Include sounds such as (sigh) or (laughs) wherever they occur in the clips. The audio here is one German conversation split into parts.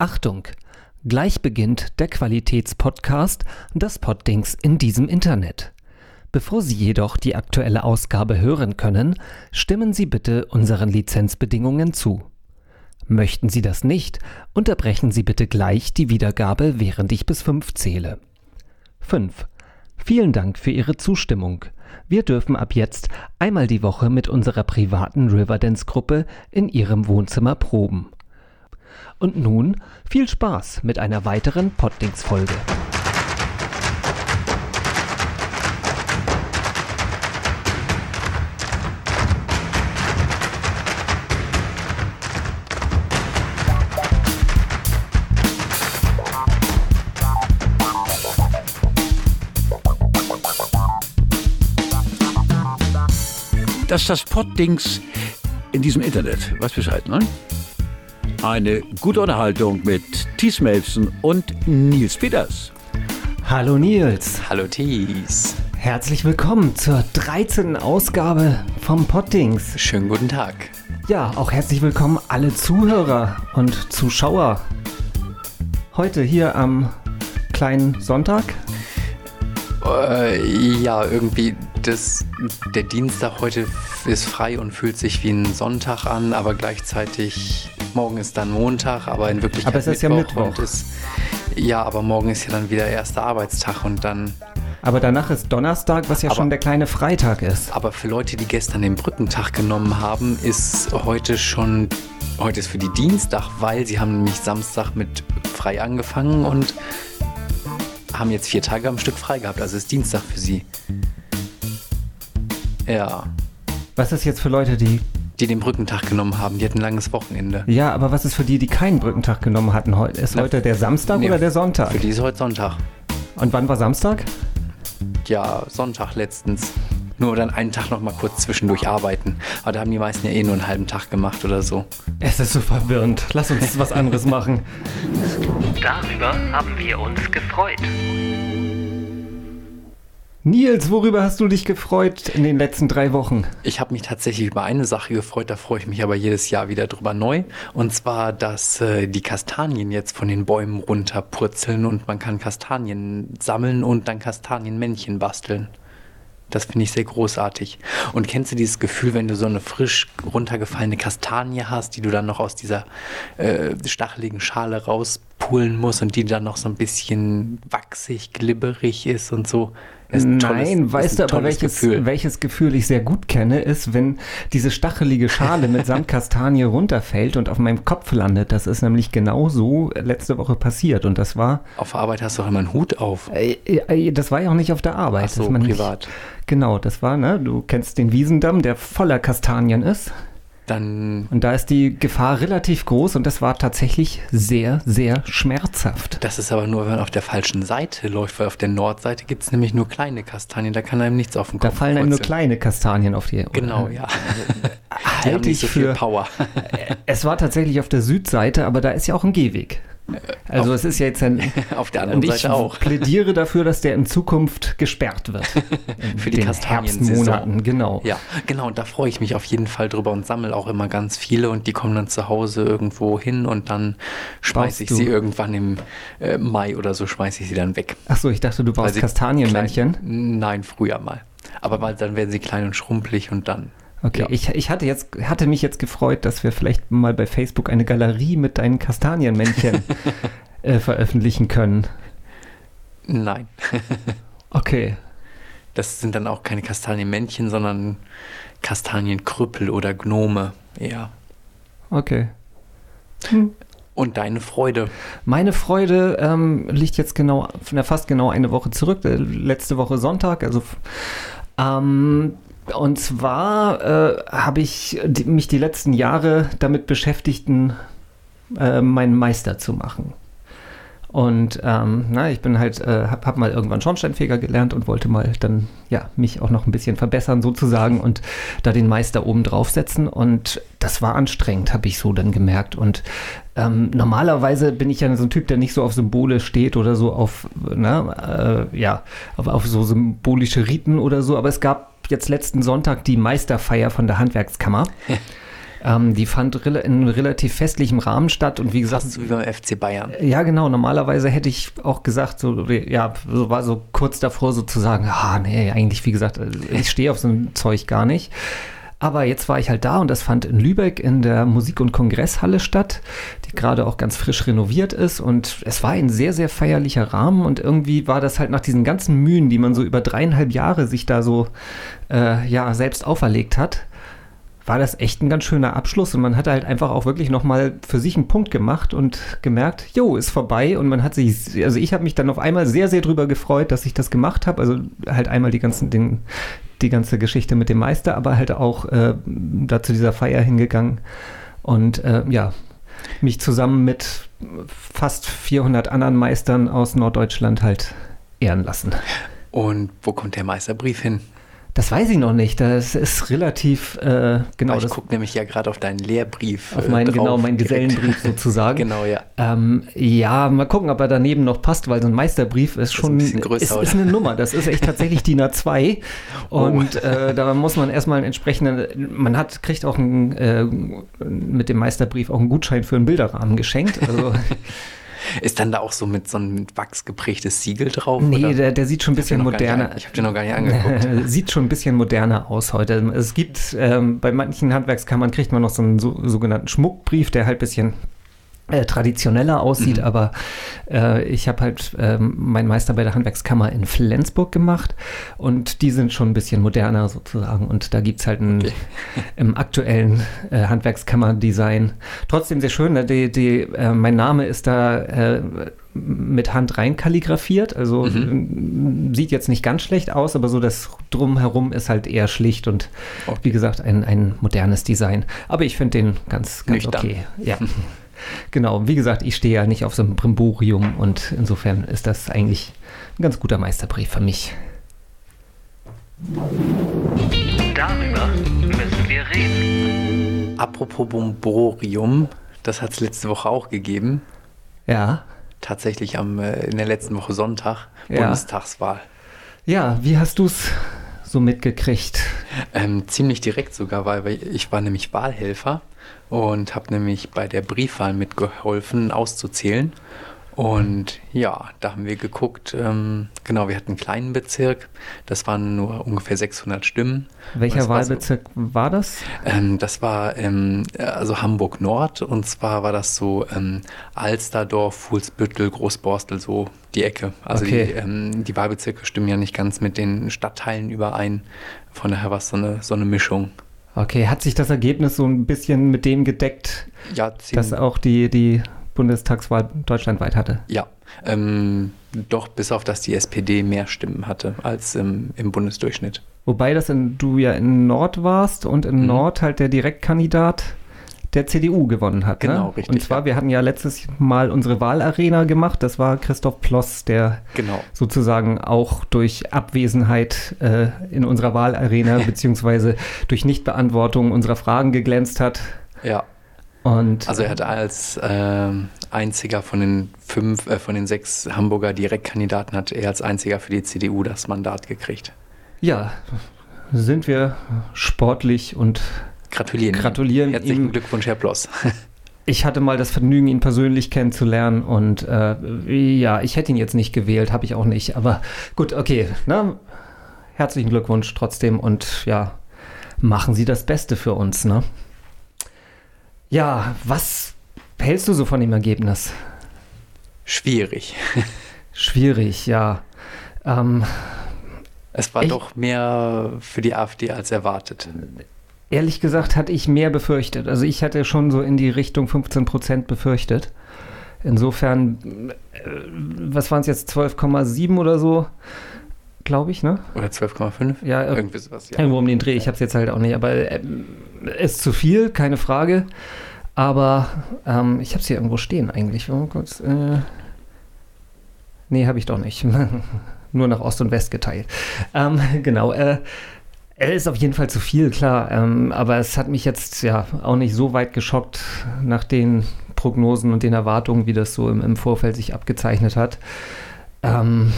Achtung! Gleich beginnt der Qualitätspodcast Das Poddings in diesem Internet. Bevor Sie jedoch die aktuelle Ausgabe hören können, stimmen Sie bitte unseren Lizenzbedingungen zu. Möchten Sie das nicht, unterbrechen Sie bitte gleich die Wiedergabe, während ich bis fünf zähle. 5. Vielen Dank für Ihre Zustimmung. Wir dürfen ab jetzt einmal die Woche mit unserer privaten Riverdance-Gruppe in Ihrem Wohnzimmer proben. Und nun viel Spaß mit einer weiteren Poddings-Folge. Das ist das Poddings in diesem Internet. Was Bescheid, ne? Eine gute Unterhaltung mit Thies Melfsen und Nils Peters. Hallo Nils. Hallo Thies. Herzlich willkommen zur 13. Ausgabe vom Poddings. Schönen guten Tag. Ja, auch herzlich willkommen alle Zuhörer und Zuschauer. Heute hier am kleinen Sonntag. Äh, ja, irgendwie das, der Dienstag heute ist frei und fühlt sich wie ein Sonntag an, aber gleichzeitig morgen ist dann Montag, aber in Wirklichkeit Aber es ist ja Mittwoch. Ist, ja, aber morgen ist ja dann wieder erster Arbeitstag und dann. Aber danach ist Donnerstag, was ja Aber- schon der kleine Freitag ist. Aber für Leute, die gestern den Brückentag genommen haben, ist heute schon. Heute ist für die Dienstag, weil sie haben nämlich Samstag mit frei angefangen und haben jetzt vier Tage am Stück frei gehabt. Also ist Dienstag für sie. Ja. Was ist jetzt für Leute, die. Die den Brückentag genommen haben, die hatten ein langes Wochenende. Ja, aber was ist für die, die keinen Brückentag genommen hatten? Ist Na, heute der Samstag nee, oder der Sonntag? Für die ist heute Sonntag. Und wann war Samstag? Ja, Sonntag letztens. Nur dann einen Tag noch mal kurz zwischendurch arbeiten. Aber da haben die meisten ja eh nur einen halben Tag gemacht oder so. Es ist so verwirrend. Lass uns was anderes machen. Darüber haben wir uns gefreut. Nils, worüber hast du dich gefreut in den letzten drei Wochen? Ich habe mich tatsächlich über eine Sache gefreut, da freue ich mich aber jedes Jahr wieder drüber neu. Und zwar, dass äh, die Kastanien jetzt von den Bäumen runterpurzeln und man kann Kastanien sammeln und dann Kastanienmännchen basteln. Das finde ich sehr großartig. Und kennst du dieses Gefühl, wenn du so eine frisch runtergefallene Kastanie hast, die du dann noch aus dieser äh, stacheligen Schale rauspulen musst und die dann noch so ein bisschen wachsig, glibberig ist und so? Das tolles- Nein, das weißt du aber, tolles welches Gefühl. welches Gefühl ich sehr gut kenne, ist, wenn diese stachelige Schale mit (laughs) Sandkastanie runterfällt und auf meinem Kopf landet. Das ist nämlich genau so letzte Woche passiert. Und das war, Auf Arbeit hast du doch immer einen Hut auf. äh, äh, das war ja auch nicht auf der Arbeit. Ach so, privat. Nicht, genau, das war, ne, du kennst den Wiesendamm, der voller Kastanien ist. Dann, Und da ist die Gefahr relativ groß und das war tatsächlich sehr, sehr schmerzhaft. das ist aber nur, wenn man auf der falschen Seite läuft, weil auf der Nordseite gibt es nämlich nur kleine Kastanien, da kann einem nichts auf den Da Kopf fallen einem nur kleine Kastanien auf die. Genau, ja. (laughs) Die haben Halte ich so viel für. Power. (laughs) Es war tatsächlich auf der Südseite, aber da ist ja auch ein Gehweg. Also es ist ja jetzt ein. (laughs) auf der anderen Und ich Seite auch. plädiere dafür, dass der in Zukunft gesperrt wird. (laughs) Für die. Herbstmonaten, genau. Ja, genau, und da freue ich mich auf jeden Fall drüber und sammle auch immer ganz viele und die kommen dann zu Hause irgendwo hin und dann schmeiße ich Baust sie du- irgendwann im äh, Mai oder so, schmeiße ich sie dann weg. Achso, ich dachte, du baust sie Kastanienmännchen. Nein, früher mal. Aber weil dann werden sie klein und schrumpelig und dann. Okay, Ja. ich, ich hatte, jetzt, hatte mich jetzt gefreut, dass wir vielleicht mal bei Facebook eine Galerie mit deinen Kastanienmännchen (laughs) äh, veröffentlichen können. Nein. (laughs) Okay. Das sind dann auch keine Kastanienmännchen, sondern Kastanienkrüppel oder Gnome. Ja. Okay. Und deine Freude. Meine Freude ähm, liegt jetzt genau, na, fast genau eine Woche zurück, äh, letzte Woche Sonntag. Also, ähm, und zwar äh, habe ich mich die letzten Jahre damit beschäftigt, äh, meinen Meister zu machen. Und ähm, na, ich bin halt, äh, hab, hab mal irgendwann Schornsteinfeger gelernt und wollte mal dann ja mich auch noch ein bisschen verbessern sozusagen und da den Meister oben draufsetzen. Und das war anstrengend, habe ich so dann gemerkt. Und ähm, normalerweise bin ich ja so ein Typ, der nicht so auf Symbole steht oder so auf, na, äh, ja, auf, auf so symbolische Riten oder so. Aber es gab jetzt letzten Sonntag die Meisterfeier von der Handwerkskammer. Ähm, die fand in relativ festlichem Rahmen statt und wie gesagt. Fast so wie beim FC Bayern. Ja, genau. Normalerweise hätte ich auch gesagt, so, ja, so war so kurz davor so zu sagen, ah, nee, eigentlich, wie gesagt, ich stehe auf so ein Zeug gar nicht. Aber jetzt war ich halt da und das fand in Lübeck in der Musik- und Kongresshalle statt, die gerade auch ganz frisch renoviert ist. Und es war ein sehr, sehr feierlicher Rahmen und irgendwie war das halt nach diesen ganzen Mühen, die man so über dreieinhalb Jahre sich da so äh, ja, selbst auferlegt hat, war das echt ein ganz schöner Abschluss und man hat halt einfach auch wirklich nochmal für sich einen Punkt gemacht und gemerkt, jo, ist vorbei und man hat sich, also ich habe mich dann auf einmal sehr, sehr drüber gefreut, dass ich das gemacht habe, also halt einmal die ganzen, den, die ganze Geschichte mit dem Meister, aber halt auch äh, da zu dieser Feier hingegangen und äh, ja, mich zusammen mit fast 400 anderen Meistern aus Norddeutschland halt ehren lassen. Und wo kommt der Meisterbrief hin? Das weiß ich noch nicht. Das ist relativ äh, genau. ich gucke nämlich ja gerade auf deinen Lehrbrief. Auf meinen, äh, genau, meinen Gesellenbrief (laughs) sozusagen. genau, ja. Ähm, ja, mal gucken, ob er daneben noch passt, weil so ein Meisterbrief ist schon ist, ein größer, ist, ist, eine Nummer. Das ist echt tatsächlich DIN A2. (laughs) Und oh. äh, da muss man erstmal einen entsprechenden, man hat, kriegt auch einen, äh, mit dem Meisterbrief auch einen Gutschein für einen Bilderrahmen geschenkt. Also (laughs) Ist dann da auch so mit so einem Wachs geprägtes Siegel drauf? Nee, der, der, sieht schon ein bisschen moderner. Ich habe den noch gar nicht angeguckt. (laughs) sieht schon ein bisschen moderner aus heute. Es gibt ähm, bei manchen Handwerkskammern kriegt man noch so einen so, sogenannten Schmuckbrief, der halt ein bisschen äh, traditioneller aussieht, mhm. aber äh, ich habe halt äh, meinen Meister bei der Handwerkskammer in Flensburg gemacht und die sind schon ein bisschen moderner sozusagen und da gibt es halt ein, okay. (laughs) im aktuellen äh, Handwerkskammer-Design trotzdem sehr schön. Ne? Die, die, äh, mein Name ist da äh, mit Hand rein kalligrafiert, also mhm. sieht jetzt nicht ganz schlecht aus, aber so das Drumherum ist halt eher schlicht und okay. wie gesagt ein, ein modernes Design. Aber ich finde den ganz, ganz Nüchtern. okay. Ja. (laughs) Genau, wie gesagt, ich stehe ja nicht auf so einem Brimborium und insofern ist das eigentlich ein ganz guter Meisterbrief für mich. Darüber müssen wir reden. Apropos Brimborium, das hat es letzte Woche auch gegeben. Ja. Tatsächlich am, äh, in der letzten Woche Sonntag, ja. Bundestagswahl. Ja, wie hast du es so mitgekriegt? Ähm, ziemlich direkt sogar, weil ich war nämlich Wahlhelfer und habe nämlich bei der Briefwahl mitgeholfen, auszuzählen. Und ja, da haben wir geguckt, ähm, genau, wir hatten einen kleinen Bezirk, das waren nur ungefähr 600 Stimmen. Welcher Wahlbezirk war, so, war das? Ähm, das war ähm, also Hamburg Nord und zwar war das so ähm, Alsterdorf, Fuhlsbüttel, Großborstel, so die Ecke. Also okay. die, ähm, die Wahlbezirke stimmen ja nicht ganz mit den Stadtteilen überein, von daher war es so eine, so eine Mischung. Okay, hat sich das Ergebnis so ein bisschen mit dem gedeckt, ja, dass auch die, die Bundestagswahl deutschlandweit hatte? Ja, ähm, doch bis auf, dass die SPD mehr Stimmen hatte als im, im Bundesdurchschnitt. Wobei das in, du ja in Nord warst und in mhm. Nord halt der Direktkandidat der CDU gewonnen hat. Ne? Genau, ne? richtig. Und zwar, ja. wir hatten ja letztes Mal unsere Wahlarena gemacht. Das war Christoph Ploss, der genau. sozusagen auch durch Abwesenheit äh, in unserer Wahlarena (laughs) beziehungsweise durch Nichtbeantwortung unserer Fragen geglänzt hat. Ja. Und, also er hat als äh, einziger von den fünf, äh, von den sechs Hamburger Direktkandidaten hat er als einziger für die CDU das Mandat gekriegt. Ja, sind wir sportlich und gratulieren. Gratulieren. Herzlichen ihm. Glückwunsch, Herr Bloss. (laughs) Ich hatte mal das Vergnügen, ihn persönlich kennenzulernen und äh, ja, ich hätte ihn jetzt nicht gewählt, habe ich auch nicht. Aber gut, okay. Ne? Herzlichen Glückwunsch trotzdem und ja, machen Sie das Beste für uns. Ne? Ja, was hältst du so von dem Ergebnis? Schwierig. (laughs) Schwierig, ja. Ähm, es war ich, doch mehr für die AfD als erwartet. Ehrlich gesagt hatte ich mehr befürchtet. Also ich hatte schon so in die Richtung 15 Prozent befürchtet. Insofern, äh, was waren es jetzt, 12,7 oder so, glaube ich, ne? Oder 12,5? Ja, irgendwie sowas. Ja. Irgendwo um den Dreh, ich habe es jetzt halt auch nicht, aber äh, ist zu viel, keine Frage. Aber ähm, ich habe es hier irgendwo stehen eigentlich. Kurz, äh, nee, habe ich doch nicht. (laughs) Nur nach Ost und West geteilt. Ähm, (laughs) genau. Äh, er ist auf jeden Fall zu viel, klar. Ähm, aber es hat mich jetzt ja auch nicht so weit geschockt nach den Prognosen und den Erwartungen, wie das so im, im Vorfeld sich abgezeichnet hat. Ähm,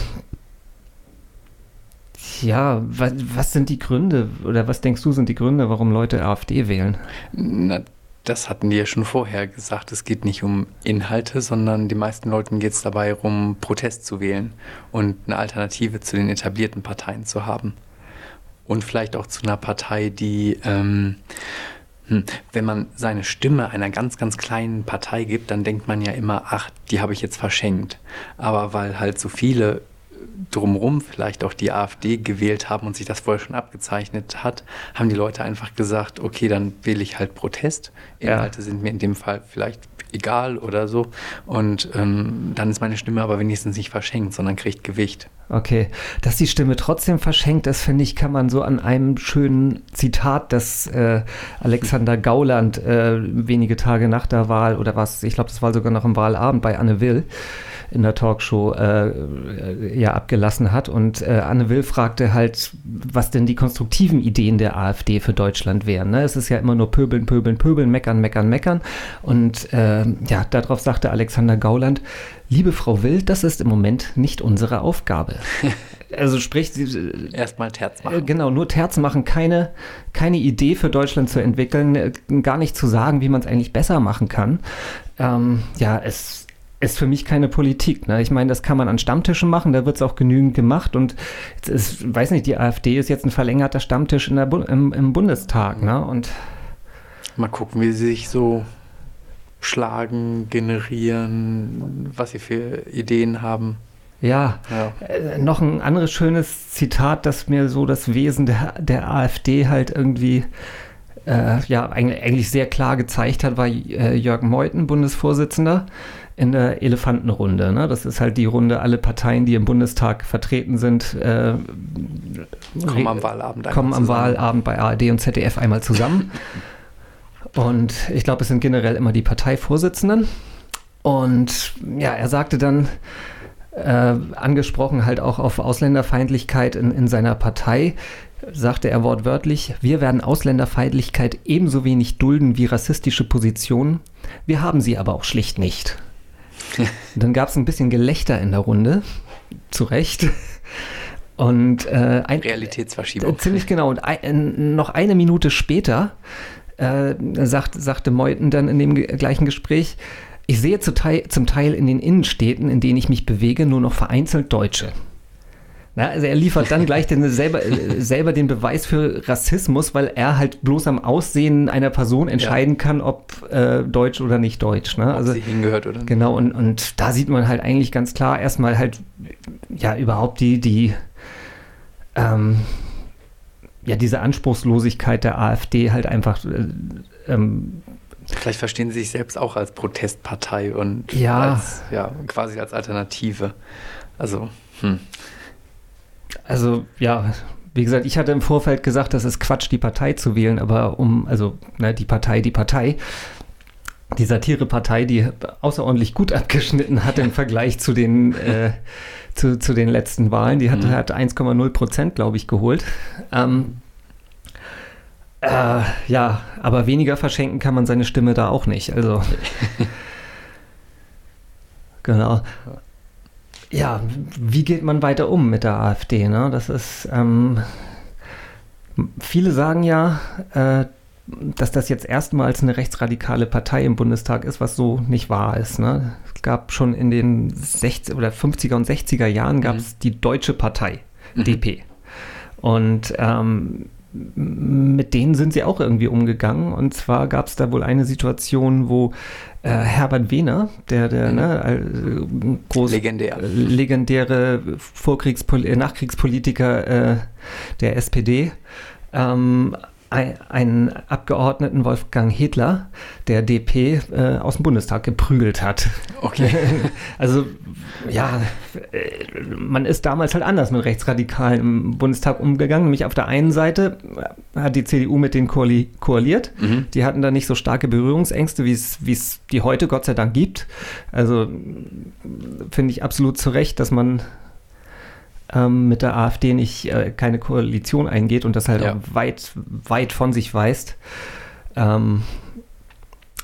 ja, was, was, sind die Gründe oder was denkst du sind die Gründe, warum Leute AfD wählen? Na, das hatten die ja schon vorher gesagt, es geht nicht um Inhalte, sondern den meisten Leuten geht es dabei darum, Protest zu wählen und eine Alternative zu den etablierten Parteien zu haben. Und vielleicht auch zu einer Partei, die, ähm, hm, wenn man seine Stimme einer ganz, ganz kleinen Partei gibt, dann denkt man ja immer, ach, die habe ich jetzt verschenkt. Aber weil halt so viele drumherum vielleicht auch die AfD gewählt haben und sich das vorher schon abgezeichnet hat, haben die Leute einfach gesagt, okay, dann wähle ich halt Protest. Inhalte ja. sind mir in dem Fall vielleicht egal oder so. Und ähm, dann ist meine Stimme aber wenigstens nicht verschenkt, sondern kriegt Gewicht. Okay, dass die Stimme trotzdem verschenkt ist, finde ich, kann man so an einem schönen Zitat, das äh, Alexander Gauland äh, wenige Tage nach der Wahl oder was, ich glaube, das war sogar noch im Wahlabend bei Anne Will, in der Talkshow äh, ja abgelassen hat. Und äh, Anne Will fragte halt, was denn die konstruktiven Ideen der AfD für Deutschland wären. Ne? Es ist ja immer nur pöbeln, pöbeln, pöbeln, meckern, meckern, meckern. Und äh, ja, darauf sagte Alexander Gauland, liebe Frau Will, das ist im Moment nicht unsere Aufgabe. (laughs) Also sprich, erstmal Terz machen. Genau, nur Terz machen, keine, keine Idee für Deutschland zu entwickeln, äh, gar nicht zu sagen, wie man es eigentlich besser machen kann. Ähm, ja, es ist für mich keine Politik. Ne? Ich meine, das kann man an Stammtischen machen, da wird es auch genügend gemacht und ist, weiß nicht, die AfD ist jetzt ein verlängerter Stammtisch Bu im, im, Bundestag. Ne? Und Mal gucken, wie sie sich so schlagen, generieren, was sie für Ideen haben. Ja, ja. Äh, noch ein anderes schönes Zitat, das mir so das Wesen der, der AfD halt irgendwie äh, ja eigentlich sehr klar gezeigt hat, war äh, Jörg Meuthen, Bundesvorsitzender in der Elefantenrunde. Ne? Das ist halt die Runde, alle Parteien, die im Bundestag vertreten sind, äh, kommen am Wahlabend, kommen am Wahlabend bei ARD und ZDF einmal zusammen. (laughs) und ich glaube, es sind generell immer die Parteivorsitzenden. Und ja, er sagte dann, äh, angesprochen halt auch auf Ausländerfeindlichkeit in, in seiner Partei, sagte er wortwörtlich, wir werden Ausländerfeindlichkeit ebenso wenig dulden wie rassistische Positionen. Wir haben sie aber auch schlicht nicht. (laughs) dann gab es ein bisschen Gelächter in der Runde, zu Recht. Und äh, ein, Realitätsverschiebung. Äh, ziemlich genau. Und ein, noch eine Minute später äh, sagt, sagte Meuthen dann in dem gleichen Gespräch, ich sehe zum Teil, zum Teil in den Innenstädten, in denen ich mich bewege, nur noch vereinzelt Deutsche. Na, also er liefert dann gleich den, selber, äh, selber den Beweis für Rassismus, weil er halt bloß am Aussehen einer Person entscheiden ja. kann, ob äh, deutsch oder nicht deutsch. Ne? Ob also, sie hingehört oder nicht. Genau, und, und da sieht man halt eigentlich ganz klar erstmal halt, ja, überhaupt die, die, ähm, ja, diese Anspruchslosigkeit der AfD halt einfach äh, ähm, Vielleicht verstehen sie sich selbst auch als Protestpartei und ja. Als, ja, quasi als Alternative. Also, hm. Also ja, wie gesagt, ich hatte im Vorfeld gesagt, das ist Quatsch, die Partei zu wählen, aber um, also ne, die Partei, die Partei, die Satirepartei, die außerordentlich gut abgeschnitten hat im Vergleich zu den, (laughs) äh, zu, zu den letzten Wahlen. Die hat, mhm. hat 1,0 Prozent, glaube ich, geholt. Ähm, äh, ja, aber weniger verschenken kann man seine Stimme da auch nicht. Also. (laughs) genau ja, wie geht man weiter um mit der AfD? Ne? Das ist, ähm, viele sagen ja, äh, dass das jetzt erstmals eine rechtsradikale Partei im Bundestag ist, was so nicht wahr ist. Ne? Es gab schon in den 60 oder 50er und 60er Jahren gab es mhm. die Deutsche Partei, mhm. DP. Und ähm, mit denen sind sie auch irgendwie umgegangen. Und zwar gab es da wohl eine Situation, wo äh, Herbert Wehner, der, der mhm. ne, äh, groß, Legendär. legendäre Vorkriegspol Nachkriegspolitiker äh, der SPD, ähm, einen Abgeordneten Wolfgang Hedler, der DP, äh, aus dem Bundestag geprügelt hat. Okay. (laughs) also ja, äh, man ist damals halt anders mit Rechtsradikalen im Bundestag umgegangen. Nämlich auf der einen Seite hat die CDU mit denen koali koaliert. Mhm. Die hatten da nicht so starke Berührungsängste, wie es die heute Gott sei Dank gibt. Also finde ich absolut zu Recht, dass man ähm, mit der AfD nicht äh, keine Koalition eingeht und das halt ja. weit, weit von sich weist. Ähm,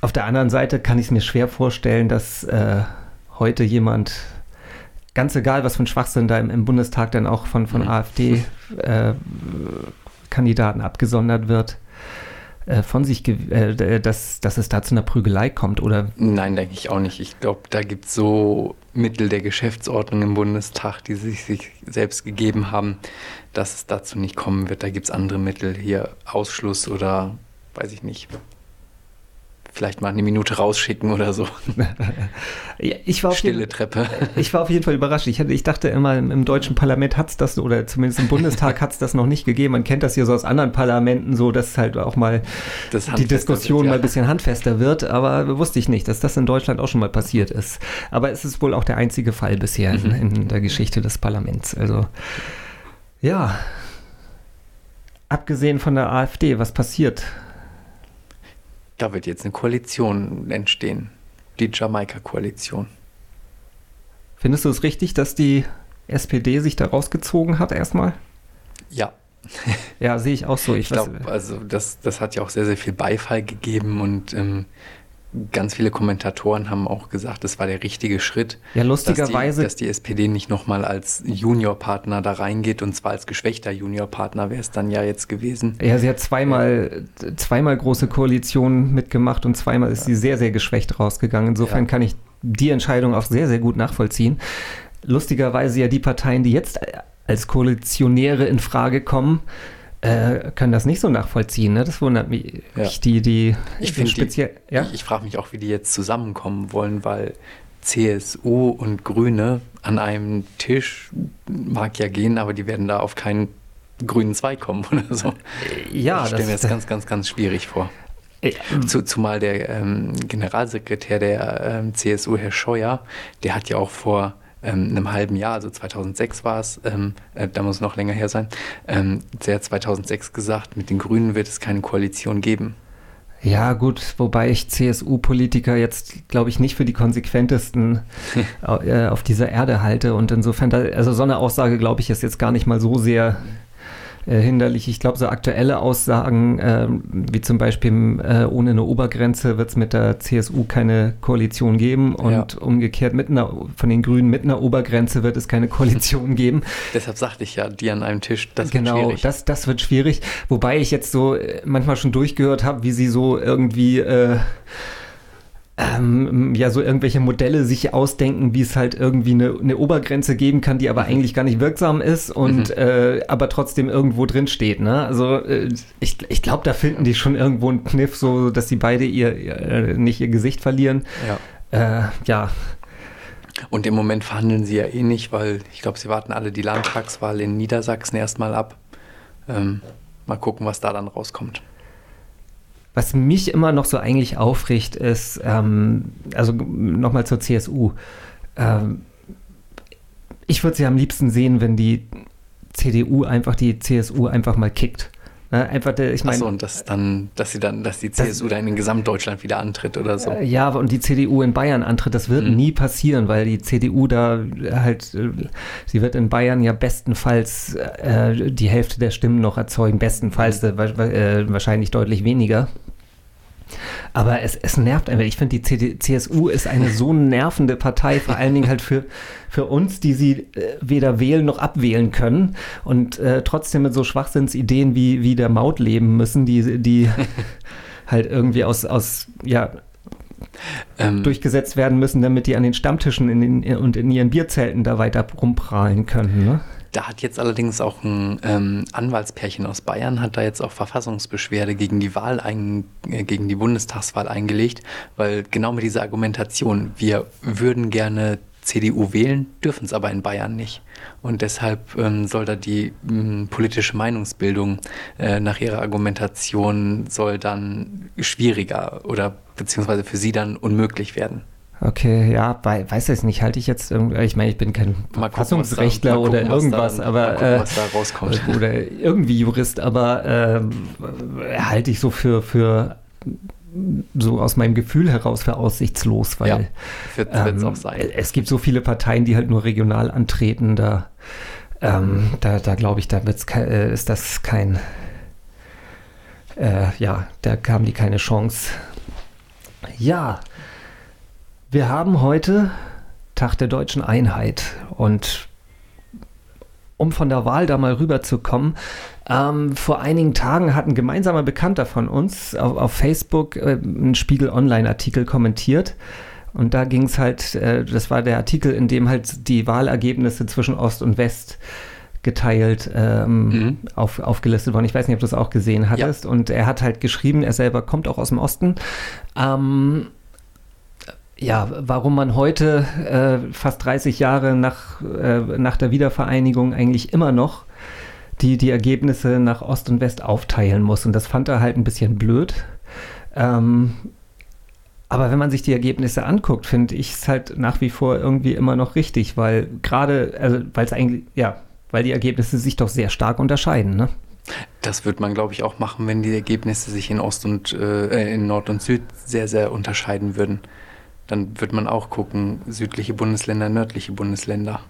auf der anderen Seite kann ich es mir schwer vorstellen, dass äh, heute jemand, ganz egal was für ein Schwachsinn da im, im Bundestag dann auch von, von mhm. AfD-Kandidaten äh, abgesondert wird, äh, von sich, äh, dass, dass es da zu einer Prügelei kommt, oder? Nein, denke ich auch nicht. Ich glaube, da gibt es so Mittel der Geschäftsordnung im Bundestag, die sich, sich selbst gegeben haben, dass es dazu nicht kommen wird. Da gibt es andere Mittel, hier Ausschluss oder weiß ich nicht, vielleicht mal eine Minute rausschicken oder so. (laughs) ich war Stille jeden, Treppe. (laughs) Ich war auf jeden Fall überrascht. Ich, hatte, ich dachte immer, im deutschen Parlament hat es das, oder zumindest im (laughs) Bundestag hat es das noch nicht gegeben. Man kennt das hier so aus anderen Parlamenten, so dass halt auch mal die Diskussion wird, ja. mal ein bisschen handfester wird. Aber wusste ich nicht, dass das in Deutschland auch schon mal passiert ist. Aber es ist wohl auch der einzige Fall bisher mhm. in, in der Geschichte des Parlaments. Also, ja. Abgesehen von der AfD, was passiert? Da wird jetzt eine Koalition entstehen. Die Jamaika-Koalition. Findest du es richtig, dass die SPD sich da rausgezogen hat erstmal? Ja. ja, sehe ich auch so. Ich, ich glaube, also das, das hat ja auch sehr, sehr viel Beifall gegeben und ähm, ganz viele Kommentatoren haben auch gesagt, das war der richtige Schritt. Ja, lustigerweise. Dass die, dass die SPD nicht nochmal als Juniorpartner da reingeht und zwar als geschwächter Juniorpartner wäre es dann ja jetzt gewesen. Ja, sie hat zweimal, ja. zweimal große Koalitionen mitgemacht und zweimal ist ja. sie sehr, sehr geschwächt rausgegangen. Insofern ja. kann ich die Entscheidung auch sehr, sehr gut nachvollziehen. Lustigerweise ja die Parteien, die jetzt als Koalitionäre in Frage kommen, äh, können das nicht so nachvollziehen. Ne? Das wundert mich. Ja. Die, die, ich finde speziell. Ja? Ich, ich frage mich auch, wie die jetzt zusammenkommen wollen, weil CSU und Grüne an einem Tisch mag ja gehen, aber die werden da auf keinen grünen Zweig kommen oder so. Ja, ich stelle mir das ganz, ganz, ganz schwierig vor. Zu, zumal der ähm, Generalsekretär der ähm, CSU, Herr Scheuer, der hat ja auch vor ähm, einem halben Jahr, also 2006 war es, ähm, äh, da muss es noch länger her sein, ähm, der hat 2006 gesagt, mit den Grünen wird es keine Koalition geben. Ja, gut, wobei ich CSU-Politiker jetzt, glaube ich, nicht für die konsequentesten (laughs) äh, auf dieser Erde halte. Und insofern, also so eine Aussage, glaube ich, ist jetzt gar nicht mal so sehr äh, hinderlich. Ich glaube, so aktuelle Aussagen, äh, wie zum Beispiel äh, ohne eine Obergrenze wird es mit der CSU keine Koalition geben und ja. umgekehrt mit einer, von den Grünen mit einer Obergrenze wird es keine Koalition geben. (laughs) Deshalb sagte ich ja, die an einem Tisch, das genau, wird schwierig. Genau, das, das wird schwierig. Wobei ich jetzt so äh, manchmal schon durchgehört habe, wie sie so irgendwie äh, ähm, ja so irgendwelche Modelle sich ausdenken, wie es halt irgendwie eine, eine Obergrenze geben kann, die aber mhm. eigentlich gar nicht wirksam ist und mhm. äh, aber trotzdem irgendwo drin steht. Ne? Also äh, ich, ich glaube, da finden die schon irgendwo einen Kniff, so dass sie beide ihr, ihr äh, nicht ihr Gesicht verlieren. Ja. Äh, ja. Und im Moment verhandeln sie ja eh nicht, weil ich glaube, sie warten alle die Landtagswahl in Niedersachsen erstmal ab. Ähm, mal gucken, was da dann rauskommt. Was mich immer noch so eigentlich aufricht, ist, ähm, also nochmal zur CSU. Ähm, ich würde sie am liebsten sehen, wenn die CDU einfach die CSU einfach mal kickt. Ne, einfach, ich meine, Achso, und dass dann, dass sie dann, dass die CSU das, dann in Gesamtdeutschland wieder antritt oder so. Äh, ja, und die CDU in Bayern antritt, das wird mhm. nie passieren, weil die CDU da halt, äh, sie wird in Bayern ja bestenfalls äh, die Hälfte der Stimmen noch erzeugen, bestenfalls mhm. äh, wahrscheinlich deutlich weniger. Aber es, es nervt einfach. Ich finde, die CD, CSU ist eine so nervende Partei, vor allen Dingen halt für, für uns, die sie äh, weder wählen noch abwählen können und äh, trotzdem mit so Schwachsinnsideen wie, wie der Maut leben müssen, die, die (laughs) halt irgendwie aus, aus ja, ähm, durchgesetzt werden müssen, damit die an den Stammtischen in den, und in ihren Bierzelten da weiter rumprahlen können. Ne? Da hat jetzt allerdings auch ein ähm, Anwaltspärchen aus Bayern hat da jetzt auch Verfassungsbeschwerde gegen die Wahl ein, äh, gegen die Bundestagswahl eingelegt, weil genau mit dieser Argumentation, wir würden gerne CDU wählen, dürfen es aber in Bayern nicht. Und deshalb ähm, soll da die ähm, politische Meinungsbildung äh, nach ihrer Argumentation soll dann schwieriger oder beziehungsweise für sie dann unmöglich werden. Okay, ja, weiß ich nicht, halte ich jetzt irgendwie, ich meine, ich bin kein Verfassungsrechtler gucken, oder irgendwas, da, aber gucken, äh, rauskommt. oder irgendwie Jurist, aber äh, halte ich so für, für so aus meinem Gefühl heraus für aussichtslos, weil ja, ähm, auch sein. es gibt so viele Parteien, die halt nur regional antreten, da, ähm, da, da glaube ich, da wird's äh, ist das kein, äh, ja, da haben die keine Chance. Ja, wir haben heute Tag der deutschen Einheit und um von der Wahl da mal rüberzukommen. Ähm, vor einigen Tagen hat ein gemeinsamer Bekannter von uns auf, auf Facebook äh, einen Spiegel Online-Artikel kommentiert. Und da ging es halt, äh, das war der Artikel, in dem halt die Wahlergebnisse zwischen Ost und West geteilt, ähm, mhm. auf, aufgelistet worden. Ich weiß nicht, ob du das auch gesehen hattest. Ja. Und er hat halt geschrieben, er selber kommt auch aus dem Osten. Ähm, ja, warum man heute, äh, fast 30 Jahre nach, äh, nach der Wiedervereinigung, eigentlich immer noch die, die Ergebnisse nach Ost und West aufteilen muss. Und das fand er halt ein bisschen blöd. Ähm, aber wenn man sich die Ergebnisse anguckt, finde ich es halt nach wie vor irgendwie immer noch richtig, weil gerade, also weil es eigentlich, ja, weil die Ergebnisse sich doch sehr stark unterscheiden, ne? Das wird man, glaube ich, auch machen, wenn die Ergebnisse sich in Ost und äh, in Nord und Süd sehr, sehr unterscheiden würden. Dann wird man auch gucken, südliche Bundesländer, nördliche Bundesländer.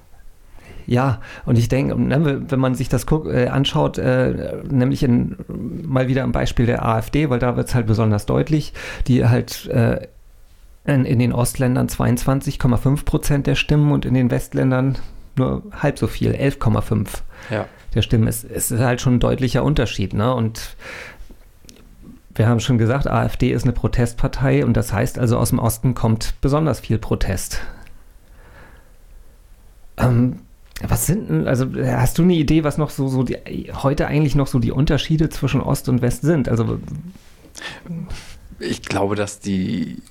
Ja, und ich denke, ne, wenn man sich das äh, anschaut, äh, nämlich in, mal wieder am Beispiel der AfD, weil da wird es halt besonders deutlich, die halt äh, in, in, den Ostländern 22,5 Prozent der Stimmen und in den Westländern nur halb so viel, 11,5 ja. der Stimmen. Es, es, ist halt schon ein deutlicher Unterschied. Ne? Und wir haben schon gesagt, AfD ist eine Protestpartei und das heißt also, aus dem Osten kommt besonders viel Protest. Ähm, was sind denn, also hast du eine Idee, was noch so, so die, heute eigentlich noch so die Unterschiede zwischen Ost und West sind? Also ich glaube, dass die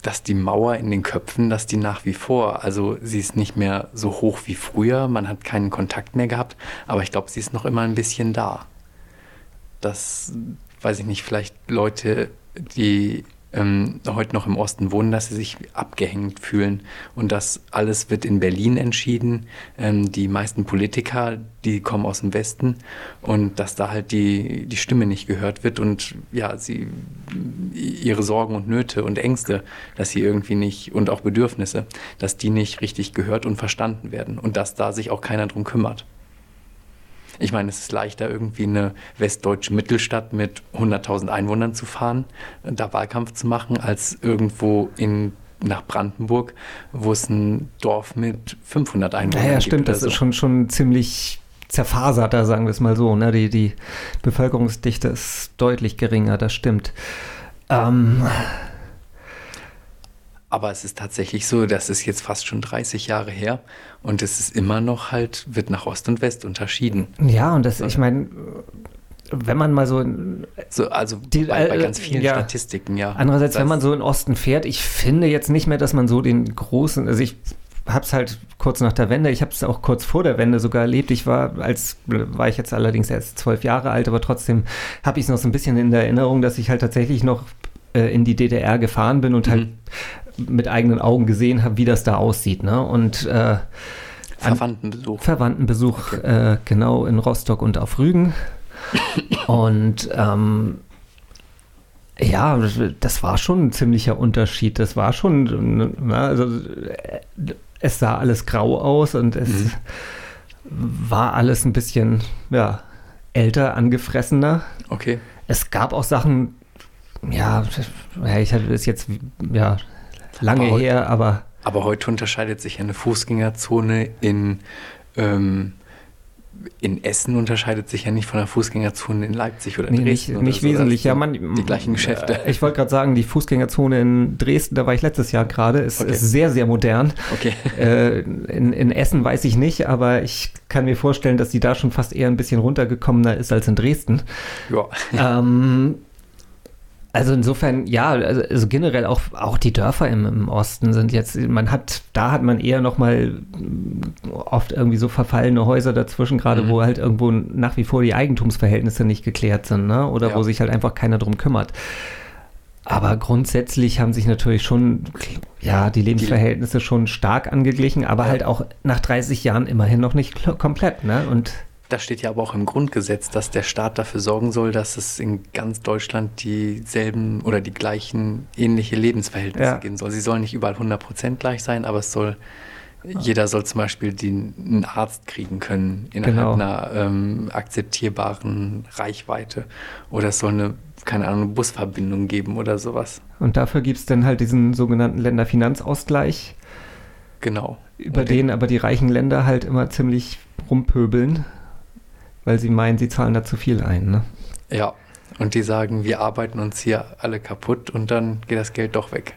dass die Mauer in den Köpfen, dass die nach wie vor, also sie ist nicht mehr so hoch wie früher, man hat keinen Kontakt mehr gehabt, aber ich glaube, sie ist noch immer ein bisschen da. Das weiß ich nicht, vielleicht Leute, die ähm, heute noch im Osten wohnen, dass sie sich abgehängt fühlen. Und das alles wird in Berlin entschieden. Ähm, die meisten Politiker, die kommen aus dem Westen und dass da halt die, die Stimme nicht gehört wird und ja, sie ihre Sorgen und Nöte und Ängste, dass sie irgendwie nicht und auch Bedürfnisse, dass die nicht richtig gehört und verstanden werden und dass da sich auch keiner drum kümmert. Ich meine, es ist leichter, irgendwie eine westdeutsche Mittelstadt mit 100.000 Einwohnern zu fahren, da Wahlkampf zu machen, als irgendwo in nach Brandenburg, wo es ein Dorf mit 500 Einwohnern gibt. Ja, stimmt, das so. ist schon, schon ziemlich zerfaserter, sagen wir es mal so. Ne? Die, die Bevölkerungsdichte ist deutlich geringer, das stimmt. Ähm, aber es ist tatsächlich so, das ist jetzt fast schon 30 Jahre her und es ist immer noch halt, wird nach Ost und West unterschieden. Ja, und das, ich meine, wenn man mal so, so also die, bei, bei, ganz vielen ja. Statistiken, ja. Andererseits, wenn man so in Osten fährt, ich finde jetzt nicht mehr, dass man so den großen, also ich habe es halt kurz nach der Wende, ich habe es auch kurz vor der Wende sogar erlebt. Ich war, als war ich jetzt allerdings erst zwölf Jahre alt, aber trotzdem habe ich es noch so ein bisschen in der Erinnerung, dass ich halt tatsächlich noch äh, in die DDR gefahren bin und halt mhm. halt mit eigenen Augen gesehen habe, wie das da aussieht. Ne? Und äh, Verwandtenbesuch. Verwandtenbesuch, okay. äh, genau, in Rostock und auf Rügen. (coughs) und ähm, ja, das war schon ein ziemlicher Unterschied. Das war schon, na, ne, also es sah alles grau aus und es mhm. war alles ein bisschen, ja, älter, angefressener. Okay. Es gab auch Sachen, ja, ich hatte das jetzt ja lange aber her, aber. Aber heute unterscheidet sich eine Fußgängerzone in, ähm, in Essen unterscheidet sich ja nicht von der Fußgängerzone in Leipzig oder nee, Dresden. Nicht, nicht so. wesentlich, ja, man. Die gleichen Geschäfte. Ich wollte gerade sagen, die Fußgängerzone in Dresden, da war ich letztes Jahr gerade, ist, okay. ist sehr, sehr modern. Okay. Äh, in, in Essen weiß ich nicht, aber ich kann mir vorstellen, dass sie da schon fast eher ein bisschen runtergekommener ist als in Dresden. Ja. Ähm, also insofern, ja, also, also, generell auch, auch die Dörfer im, im, Osten sind jetzt, man hat, da hat man eher noch mal oft irgendwie so verfallene Häuser dazwischen, gerade mhm. wo halt irgendwo nach wie vor die Eigentumsverhältnisse nicht geklärt sind, ne? Oder ja. wo sich halt einfach keiner drum kümmert. Aber grundsätzlich haben sich natürlich schon, ja, die Lebensverhältnisse schon stark angeglichen, aber halt auch nach 30 Jahren immerhin noch nicht komplett, ne? Und das steht ja aber auch im Grundgesetz, dass der Staat dafür sorgen soll, dass es in ganz Deutschland dieselben oder die gleichen ähnliche Lebensverhältnisse ja. geben soll. Sie sollen nicht überall 100% gleich sein, aber es soll, jeder soll zum Beispiel den, einen Arzt kriegen können innerhalb genau. einer ähm, akzeptierbaren Reichweite. Oder es soll eine, keine Ahnung, Busverbindung geben oder sowas. Und dafür gibt es dann halt diesen sogenannten Länderfinanzausgleich. Genau. Über den, den aber die reichen Länder halt immer ziemlich rumpöbeln, weil sie meinen, sie zahlen da zu viel ein. Ne? Ja, und die sagen, wir arbeiten uns hier alle kaputt und dann geht das Geld doch weg.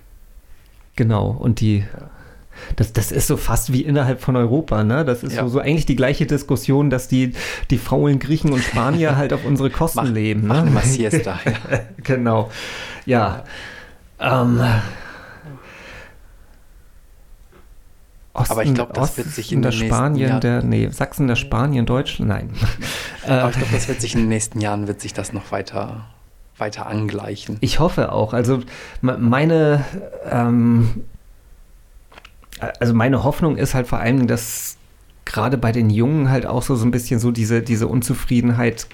Genau, und die, das, das ist so fast wie innerhalb von Europa, ne? Das ist Ja. so, so eigentlich die gleiche Diskussion, dass die, die faulen Griechen und Spanier halt auf unsere Kosten Mach- leben. mach Ne? immer Siesta, (laughs) ja. genau. Ja. Ähm, Osten, Aber ich glaub, das wird sich in der den nächsten Spanien, Jahren- der, nee, Sachsen, der Spanien, Deutschland, nein. (laughs) Aber ich glaube, das wird sich in den nächsten Jahren wird sich das noch weiter, weiter angleichen. Ich hoffe auch. Also me- meine, ähm, also meine Hoffnung ist halt vor allen Dingen, dass gerade bei den Jungen halt auch so, so ein bisschen so diese, diese Unzufriedenheit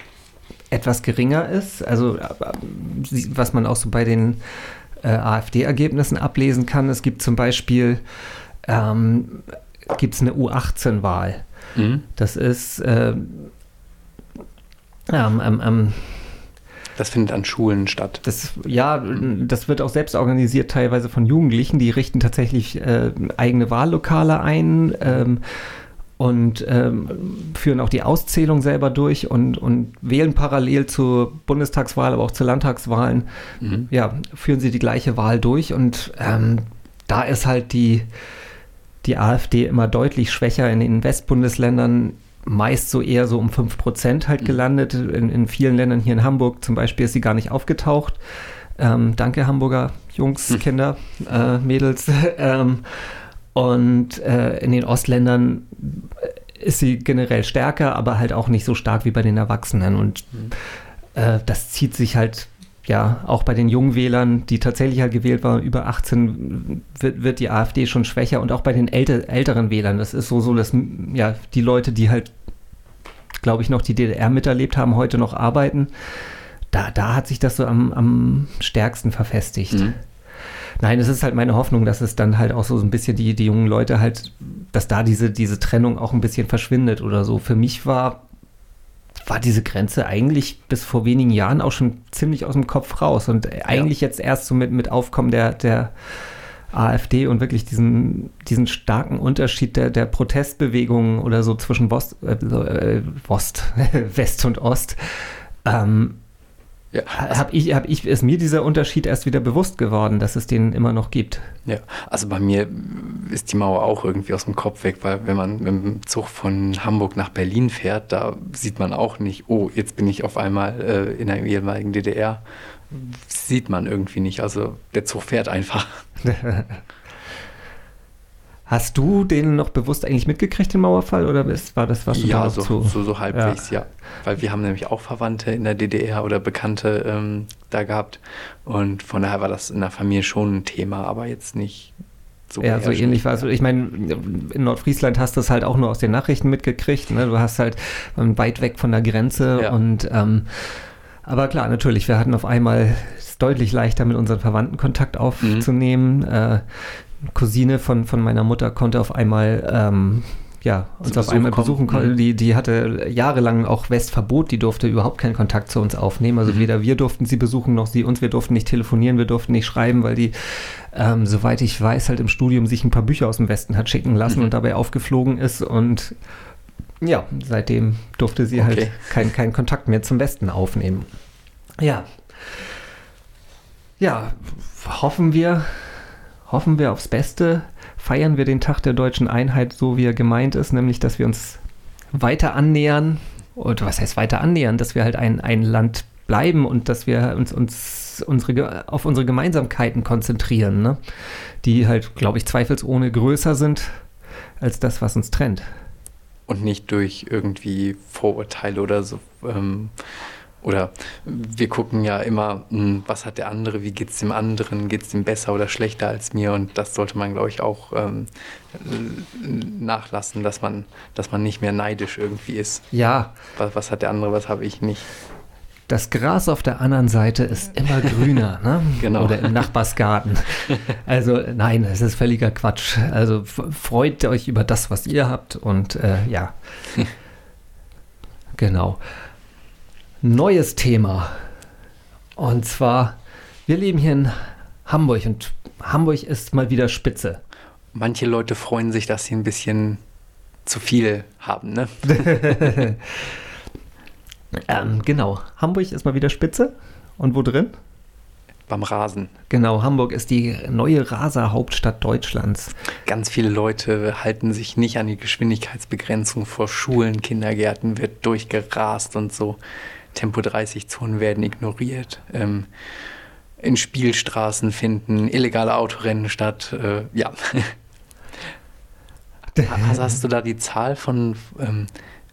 etwas geringer ist. Also was man auch so bei den äh, AfD-Ergebnissen ablesen kann. Es gibt zum Beispiel ähm, gibt es eine U18-Wahl. Mhm. Das ist äh, ähm, Das findet an Schulen statt. Das, ja, das wird auch selbst organisiert, teilweise von Jugendlichen. Die richten tatsächlich äh, eigene Wahllokale ein ähm, und ähm, führen auch die Auszählung selber durch und, und wählen parallel zur Bundestagswahl, aber auch zu Landtagswahlen. Mhm. Ja, führen sie die gleiche Wahl durch und ähm, da ist halt die, die AfD immer deutlich schwächer in den Westbundesländern. Meist so eher so um 5% halt gelandet. In, in vielen Ländern, hier in Hamburg zum Beispiel, ist sie gar nicht aufgetaucht. Ähm, danke, Hamburger Jungs, Kinder, äh, Mädels. (laughs) ähm, und äh, in den Ostländern ist sie generell stärker, aber halt auch nicht so stark wie bei den Erwachsenen. Und äh, das zieht sich halt ja auch bei den jungen Wählern, die tatsächlich halt gewählt waren, über 18 wird, wird die AfD schon schwächer und auch bei den älter, älteren Wählern. Das ist so, so, dass ja die Leute, die halt, glaube ich, noch die DDR miterlebt haben, heute noch arbeiten. Da, da hat sich das so am, am stärksten verfestigt. Mhm. Nein, es ist halt meine Hoffnung, dass es dann halt auch so, so ein bisschen die, die jungen Leute halt, dass da diese, diese Trennung auch ein bisschen verschwindet oder so. Für mich war, war diese Grenze eigentlich bis vor wenigen Jahren auch schon ziemlich aus dem Kopf raus und eigentlich jetzt erst so mit, mit Aufkommen der, der AfD und wirklich diesen, diesen starken Unterschied der, der Protestbewegungen oder so zwischen Wost, äh, äh, Wost, (laughs) West und Ost, ähm, Ja, habe ich, hab ich, ist mir dieser Unterschied erst wieder bewusst geworden, dass es den immer noch gibt. Ja, also bei mir ist die Mauer auch irgendwie aus dem Kopf weg, weil wenn man mit dem Zug von Hamburg nach Berlin fährt, da sieht man auch nicht, oh, jetzt bin ich auf einmal äh, in der ehemaligen DDR. Sieht man irgendwie nicht. Also der Zug fährt einfach. (laughs) Hast du den noch bewusst eigentlich mitgekriegt, den Mauerfall, oder ist, war das was ja, so, so, so halbwegs, ja. Weil wir haben nämlich auch Verwandte in der DDR oder Bekannte ähm, da gehabt. Und von daher war das in der Familie schon ein Thema, aber jetzt nicht so. Ja, so ähnlich war es. Ich meine, in Nordfriesland hast du es halt auch nur aus den Nachrichten mitgekriegt. Ne? Du hast halt ähm, weit weg von der Grenze Ja. und ähm, aber klar, natürlich, wir hatten auf einmal es deutlich leichter mit unseren Verwandten Kontakt aufzunehmen. Äh, Cousine von, von meiner Mutter konnte auf einmal ähm, ja, uns auf einmal kommen. besuchen. kon- Mhm. Die, die hatte jahrelang auch Westverbot, die durfte überhaupt keinen Kontakt zu uns aufnehmen. Also Mhm. weder wir durften sie besuchen noch sie uns. Wir durften nicht telefonieren, wir durften nicht schreiben, weil die, ähm, soweit ich weiß, halt im Studium sich ein paar Bücher aus dem Westen hat schicken lassen Mhm. und dabei aufgeflogen ist. Und ja, seitdem durfte sie halt Okay. keinen keinen Kontakt mehr zum Westen aufnehmen. Ja. Ja, hoffen wir, hoffen wir aufs Beste. Feiern wir den Tag der deutschen Einheit so, wie er gemeint ist, nämlich, dass wir uns weiter annähern. Oder was heißt weiter annähern? Dass wir halt ein, ein Land bleiben und dass wir uns, uns unsere, auf unsere Gemeinsamkeiten konzentrieren, ne? die halt, glaube ich, zweifelsohne größer sind als das, was uns trennt. und nicht durch irgendwie Vorurteile oder so. Ähm, oder wir gucken ja immer, mh, was hat der andere, wie geht es dem anderen, geht es ihm besser oder schlechter als mir und das sollte man, glaube ich, auch ähm, äh, nachlassen, dass man, dass man nicht mehr neidisch irgendwie ist. Ja, Was, was hat der andere, was habe ich nicht. Das Gras auf der anderen Seite ist immer grüner, ne? (laughs) Genau. Oder im Nachbarsgarten. (laughs) Also nein, es ist völliger Quatsch. Also freut euch über das, was ihr habt und äh, ja. (laughs) genau. Neues Thema. Und zwar, wir leben hier in Hamburg und Hamburg ist mal wieder spitze. Manche Leute freuen sich, dass sie ein bisschen zu viel haben, ne? (laughs) ähm, genau. Hamburg ist mal wieder Spitze. Und wo drin? Beim Rasen. Genau, Hamburg ist die neue Raser-Hauptstadt Deutschlands. Ganz viele Leute halten sich nicht an die Geschwindigkeitsbegrenzung vor Schulen, Kindergärten wird durchgerast und so. Tempo 30-Zonen werden ignoriert. Ähm, in Spielstraßen finden illegale Autorennen statt. Äh, ja. (laughs) also hast du da die Zahl von ähm,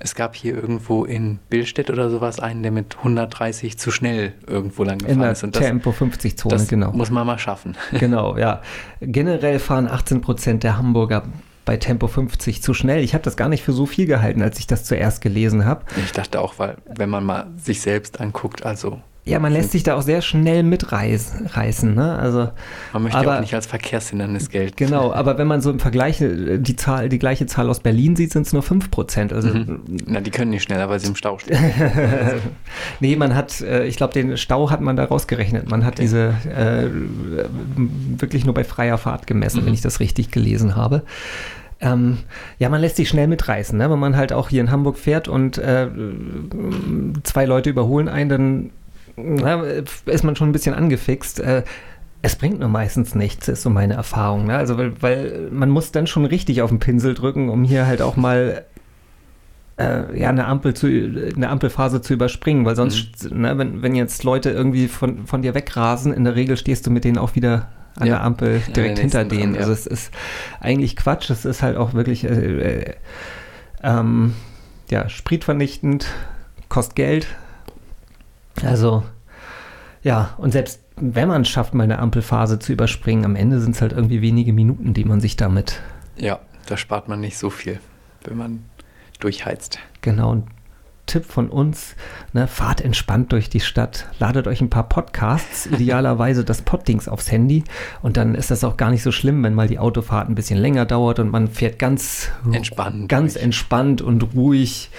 es gab hier irgendwo in Billstedt oder sowas einen, der mit 130 zu schnell irgendwo lang gefahren In der ist. Und Tempo 50 Zone, das genau. muss man mal schaffen. Genau, ja. Generell fahren 18 Prozent der Hamburger bei Tempo 50 zu schnell. Ich habe das gar nicht für so viel gehalten, als ich das zuerst gelesen habe. Ich dachte auch, weil wenn man mal sich selbst anguckt, also Ja, man lässt sich da auch sehr schnell mitreißen. Ne? Also, man möchte aber, auch nicht als Verkehrshindernis gelten. Genau, (laughs) aber wenn man so im Vergleich äh, die, Zahl, die gleiche Zahl aus Berlin sieht, sind es nur 5 Prozent. Also, Mhm. Na, die können nicht schneller, weil sie im Stau stehen. (laughs) nee, man hat, äh, ich glaube, den Stau hat man da rausgerechnet. Man hat diese äh, wirklich nur bei freier Fahrt gemessen, Mhm. wenn ich das richtig gelesen habe. Ähm, ja, man lässt sich schnell mitreißen, ne? wenn man halt auch hier in Hamburg fährt und äh, zwei Leute überholen einen, dann na, ist man schon ein bisschen angefixt. Äh, es bringt nur meistens nichts, ist so meine Erfahrung. Ne? Also, weil, weil man muss dann schon richtig auf den Pinsel drücken, um hier halt auch mal äh, ja, eine Ampel zu, eine Ampelphase zu überspringen, weil sonst, ne, wenn, wenn jetzt Leute irgendwie von, von dir wegrasen, in der Regel stehst du mit denen auch wieder an Ja, der Ampel direkt der hinter denen. dran, Also ja. es ist eigentlich Quatsch, es ist halt auch wirklich äh, äh, ähm, ja, spritvernichtend, kostet Geld. Also, ja, und selbst wenn man es schafft, mal eine Ampelphase zu überspringen, am Ende sind es halt irgendwie wenige Minuten, die man sich damit Ja, da spart man nicht so viel, wenn man durchheizt. Genau, ein Tipp von uns, ne, fahrt entspannt durch die Stadt, ladet euch ein paar Podcasts, (laughs) idealerweise das Poddings aufs Handy und dann ist das auch gar nicht so schlimm, wenn mal die Autofahrt ein bisschen länger dauert und man fährt ganz Entspannt ganz durch. entspannt und ruhig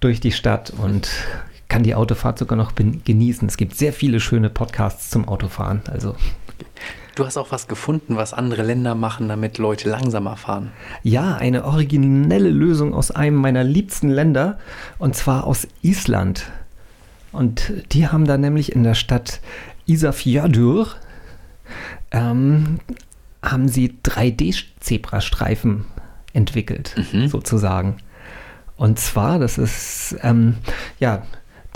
durch die Stadt und kann die Autofahrt sogar noch genießen. Es gibt sehr viele schöne Podcasts zum Autofahren, also Du hast auch was gefunden, was andere Länder machen, damit Leute langsamer fahren. Ja, eine originelle Lösung aus einem meiner liebsten Länder, und zwar aus Island. Und die haben da nämlich in der Stadt Isafjörður ähm, haben sie 3D-Zebrastreifen entwickelt, sozusagen. Und zwar, das ist, ähm, ja,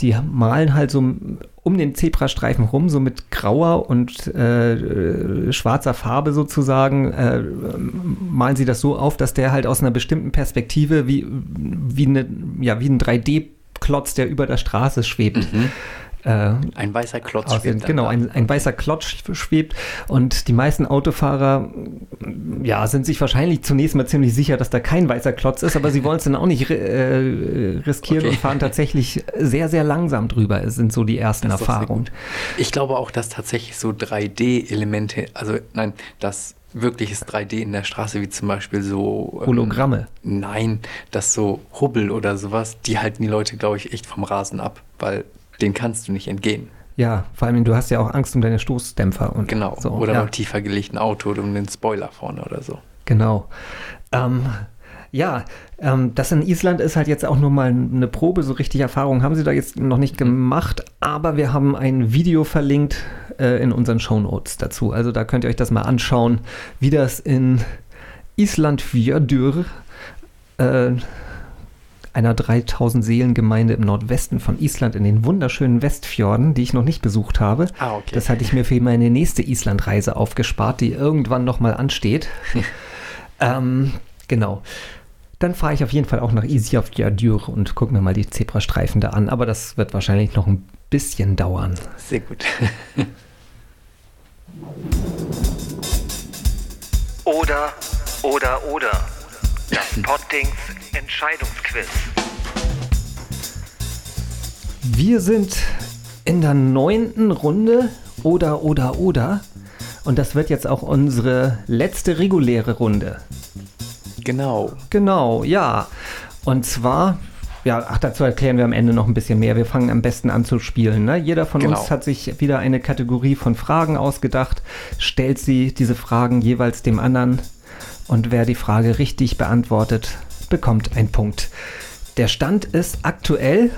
die malen halt so um den Zebrastreifen rum, so mit grauer und äh, äh, schwarzer Farbe sozusagen, äh, malen sie das so auf, dass der halt aus einer bestimmten Perspektive wie, wie, eine, ja, wie ein 3D-Klotz, der über der Straße schwebt. Äh, Ein weißer Klotz aussehen. schwebt Genau, ein, ein weißer Klotz schwebt und die meisten Autofahrer ja, sind sich wahrscheinlich zunächst mal ziemlich sicher, dass da kein weißer Klotz ist, aber sie (laughs) wollen es dann auch nicht äh, riskieren Okay. und fahren tatsächlich sehr, sehr langsam drüber, Es sind so die ersten Das Erfahrungen. Ich glaube auch, dass tatsächlich so 3D-Elemente, also nein, dass wirkliches 3D in der Straße, wie zum Beispiel so ähm, Hologramme. Nein, dass so Hubbel oder sowas, die halten die Leute, glaube ich, echt vom Rasen ab, weil den kannst du nicht entgehen. Ja, vor allem du hast ja auch Angst um deine Stoßdämpfer und Genau. so. oder ja. beim tiefer gelegten Auto oder um den Spoiler vorne oder so. Genau. Ähm, ja, ähm, das in Island ist halt jetzt auch nur mal eine Probe. So richtig Erfahrung haben sie da jetzt noch nicht gemacht, aber wir haben ein Video verlinkt äh, in unseren Shownotes dazu. Also da könnt ihr euch das mal anschauen, wie das in Island Fjördur, äh, einer 3000 Seelengemeinde im Nordwesten von Island in den wunderschönen Westfjorden, die ich noch nicht besucht habe. Ah, okay. Das hatte ich mir für meine nächste Islandreise aufgespart, die irgendwann nochmal ansteht. (laughs) ähm, genau. Dann fahre ich auf jeden Fall auch nach Isafjörður und gucke mir mal die Zebrastreifen da an. Aber das wird wahrscheinlich noch ein bisschen dauern. Sehr gut. Oder, oder, oder. Das Poddings Entscheidungsquiz. Wir sind in der neunten Runde oder, oder, oder. Und das wird jetzt auch unsere letzte reguläre Runde. genau. Genau, ja. Und zwar, ja, ach, dazu erklären wir am Ende noch ein bisschen mehr. Wir fangen am besten an zu spielen. Ne? Jeder von Genau. uns hat sich wieder eine Kategorie von Fragen ausgedacht, stellt sie, diese Fragen jeweils dem anderen. Und wer die Frage richtig beantwortet, bekommt einen Punkt. Der Stand ist aktuell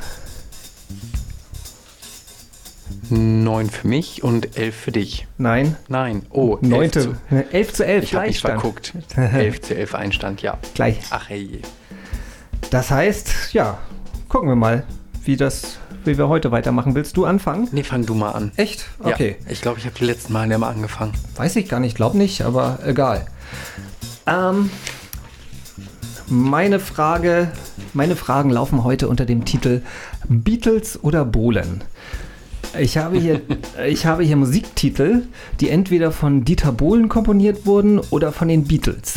Neun für mich und elf für dich. Nein. Nein. Oh, elf Neunte. zu, 11 zu 11. ich habe mich verguckt. elf zu elf Einstand, ja. Gleich. Ach hey. Das heißt, ja, gucken wir mal, wie das, wie wir heute weitermachen. Willst du anfangen? Nee, fang du mal an. Echt? Okay. Ja, ich glaube, ich habe die letzten Male immer angefangen. Weiß ich gar nicht, glaub nicht, aber egal. Ähm, meine Frage, meine Fragen laufen heute unter dem Titel Beatles oder Bohlen. Ich habe hier, (laughs) ich habe hier Musiktitel, die entweder von Dieter Bohlen komponiert wurden oder von den Beatles.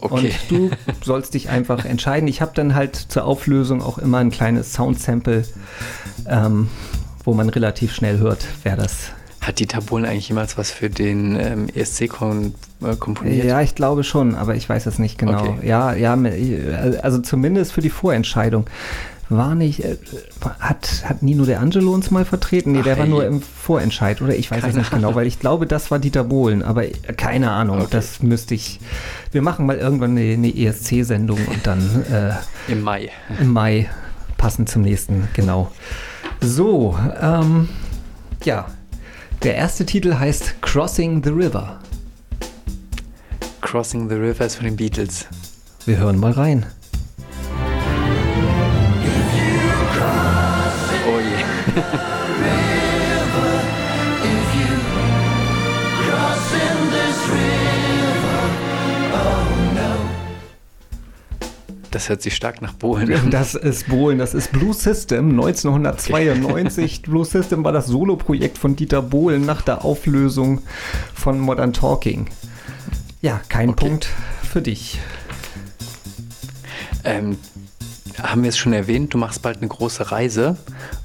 Okay. Und du (laughs) sollst dich einfach entscheiden. Ich habe dann halt zur Auflösung auch immer ein kleines Soundsample, ähm, wo man relativ schnell hört, wer das. Hat Dieter Bohlen eigentlich jemals was für den ähm, ESC kon äh, komponiert? Ja, ich glaube schon, aber ich weiß es nicht genau. Okay. Ja, ja, also zumindest für die Vorentscheidung. War nicht, äh, hat, hat Nino De Angelo uns mal vertreten? Nee, Ach, der war hey. nur im Vorentscheid, oder? Ich weiß es nicht genau, weil ich glaube, das war Dieter Bohlen, aber äh, keine Ahnung, Okay. das müsste ich. Wir machen mal irgendwann eine, eine ESC-Sendung und dann äh, Im Mai. im Mai, passend zum nächsten, genau. So, ähm, ja. Der erste Titel heißt Crossing the River. Crossing the River ist von den Beatles. Wir hören mal rein. Das hört sich stark nach Bohlen an. (laughs) Das ist Bohlen, das ist Blue System 1992. Blue System war das Soloprojekt von Dieter Bohlen nach der Auflösung von Modern Talking. Ja, kein Okay. Punkt für dich. Ähm, haben wir es schon erwähnt, du machst bald eine große Reise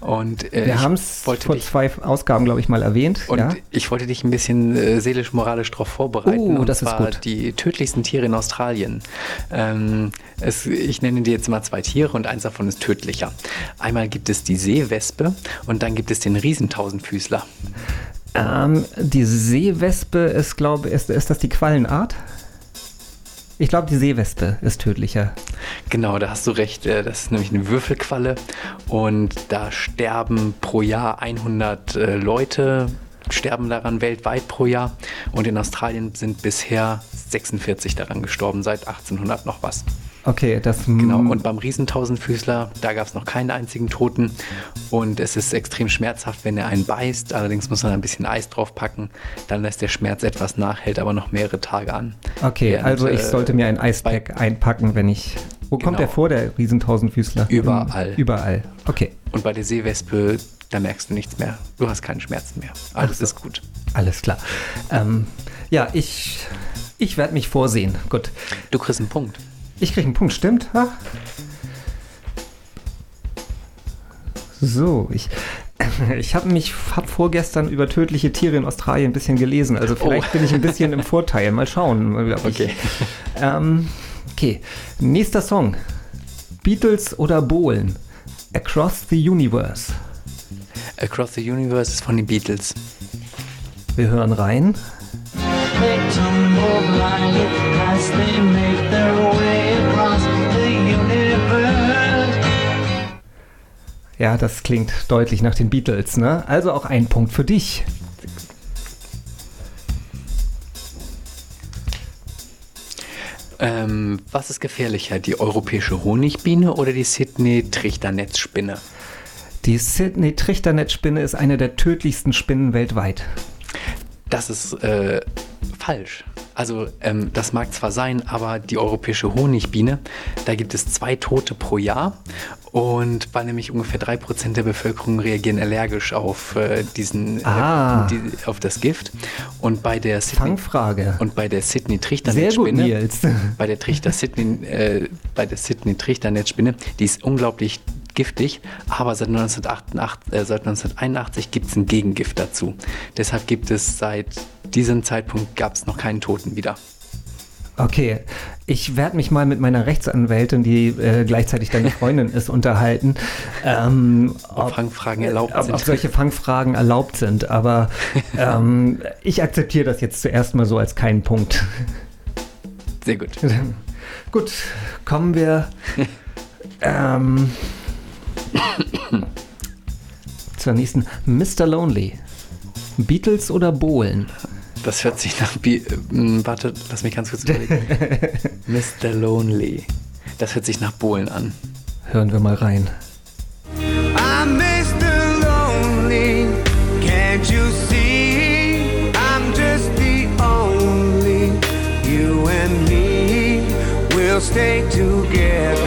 und äh, Wir ich haben es vor dich zwei Ausgaben, glaube ich, mal erwähnt. und ja? ich wollte dich ein bisschen äh, seelisch-moralisch darauf vorbereiten. Oh, und das ist gut. die tödlichsten Tiere in Australien. Ähm, es, ich nenne dir jetzt mal zwei Tiere und eins davon ist tödlicher. Einmal gibt es die Seewespe und dann gibt es den Riesentausendfüßler. Ähm, die Seewespe ist, glaube ist, ist das die Quallenart? Ich glaube, die Seewespe ist tödlicher. Genau, da hast du recht. äh, Das ist nämlich eine Würfelqualle und da sterben pro Jahr 100 äh, Leute, sterben daran weltweit pro Jahr und in Australien sind bisher 46 daran gestorben, seit 1800 noch was. Okay, das Genau, und beim Riesentausendfüßler, da gab es noch keinen einzigen Toten und es ist extrem schmerzhaft, wenn er einen beißt. Allerdings muss man ein bisschen Eis draufpacken, dann lässt der Schmerz etwas nach, hält aber noch mehrere Tage an. Okay, Während, also ich äh, sollte mir ein Eispack einpacken, wenn ich. Wo kommt Genau. der vor, der Riesentausendfüßler? Überall. Im, überall. Okay, Und bei der Seewespe, da merkst du nichts mehr. Du hast keine Schmerzen mehr. Alles ist gut. alles klar. Ähm, ja, ich, ich werde mich vorsehen. Gut. Du kriegst einen Punkt. Ich kriege einen Punkt, stimmt? Ha? So, ich, (laughs) ich habe mich hab vorgestern über tödliche Tiere in Australien ein bisschen gelesen. Also vielleicht Oh. bin ich ein bisschen im Vorteil. Mal schauen. ob ich- Okay. Ähm, okay, nächster Song. Beatles oder Bohlen? Across the Universe. Across the Universe ist von den Beatles. Wir hören rein. They tumble blindly as Ja, das klingt deutlich nach den Beatles, ne? Also auch ein Punkt für dich. Ähm, was ist gefährlicher, die europäische Honigbiene oder die Sydney-Trichternetzspinne? Die Sydney-Trichternetzspinne ist eine der tödlichsten Spinnen weltweit. Das ist äh, falsch. Also ähm, das mag zwar sein, aber die europäische Honigbiene, da gibt es zwei Tote pro Jahr und weil nämlich ungefähr drei Prozent der Bevölkerung reagieren allergisch auf äh, diesen Ah. äh, die, auf das Gift und bei der Sydney Fangfrage. und bei der Sydney Trichternetzspinne (laughs) bei der Trichter Sydney, äh, bei der Sydney Trichternetzspinne, die ist unglaublich giftig, aber seit 1988, äh, seit 1981 gibt es ein Gegengift dazu. Deshalb gibt es seit diesem Zeitpunkt gab es noch keinen Toten wieder. Okay, ich werde mich mal mit meiner Rechtsanwältin, die äh, gleichzeitig deine Freundin ist, unterhalten. Ähm, Ob Fangfragen erlaubt ob, sind. ob solche Fangfragen erlaubt sind. Aber (laughs) ähm, ich akzeptiere das jetzt zuerst mal so als keinen Punkt. Sehr gut. (laughs) gut, kommen wir (laughs) ähm, (coughs) zur nächsten. Mr. Lonely. Beatles oder Bohlen? Das hört sich nach. Bi äh, warte, lass mich ganz kurz überlegen. (laughs) Mr. Lonely. Das hört sich nach Bohlen an. Hören wir mal rein. I'm Mr. Lonely, can't you see? I'm just the only you and me will stay together.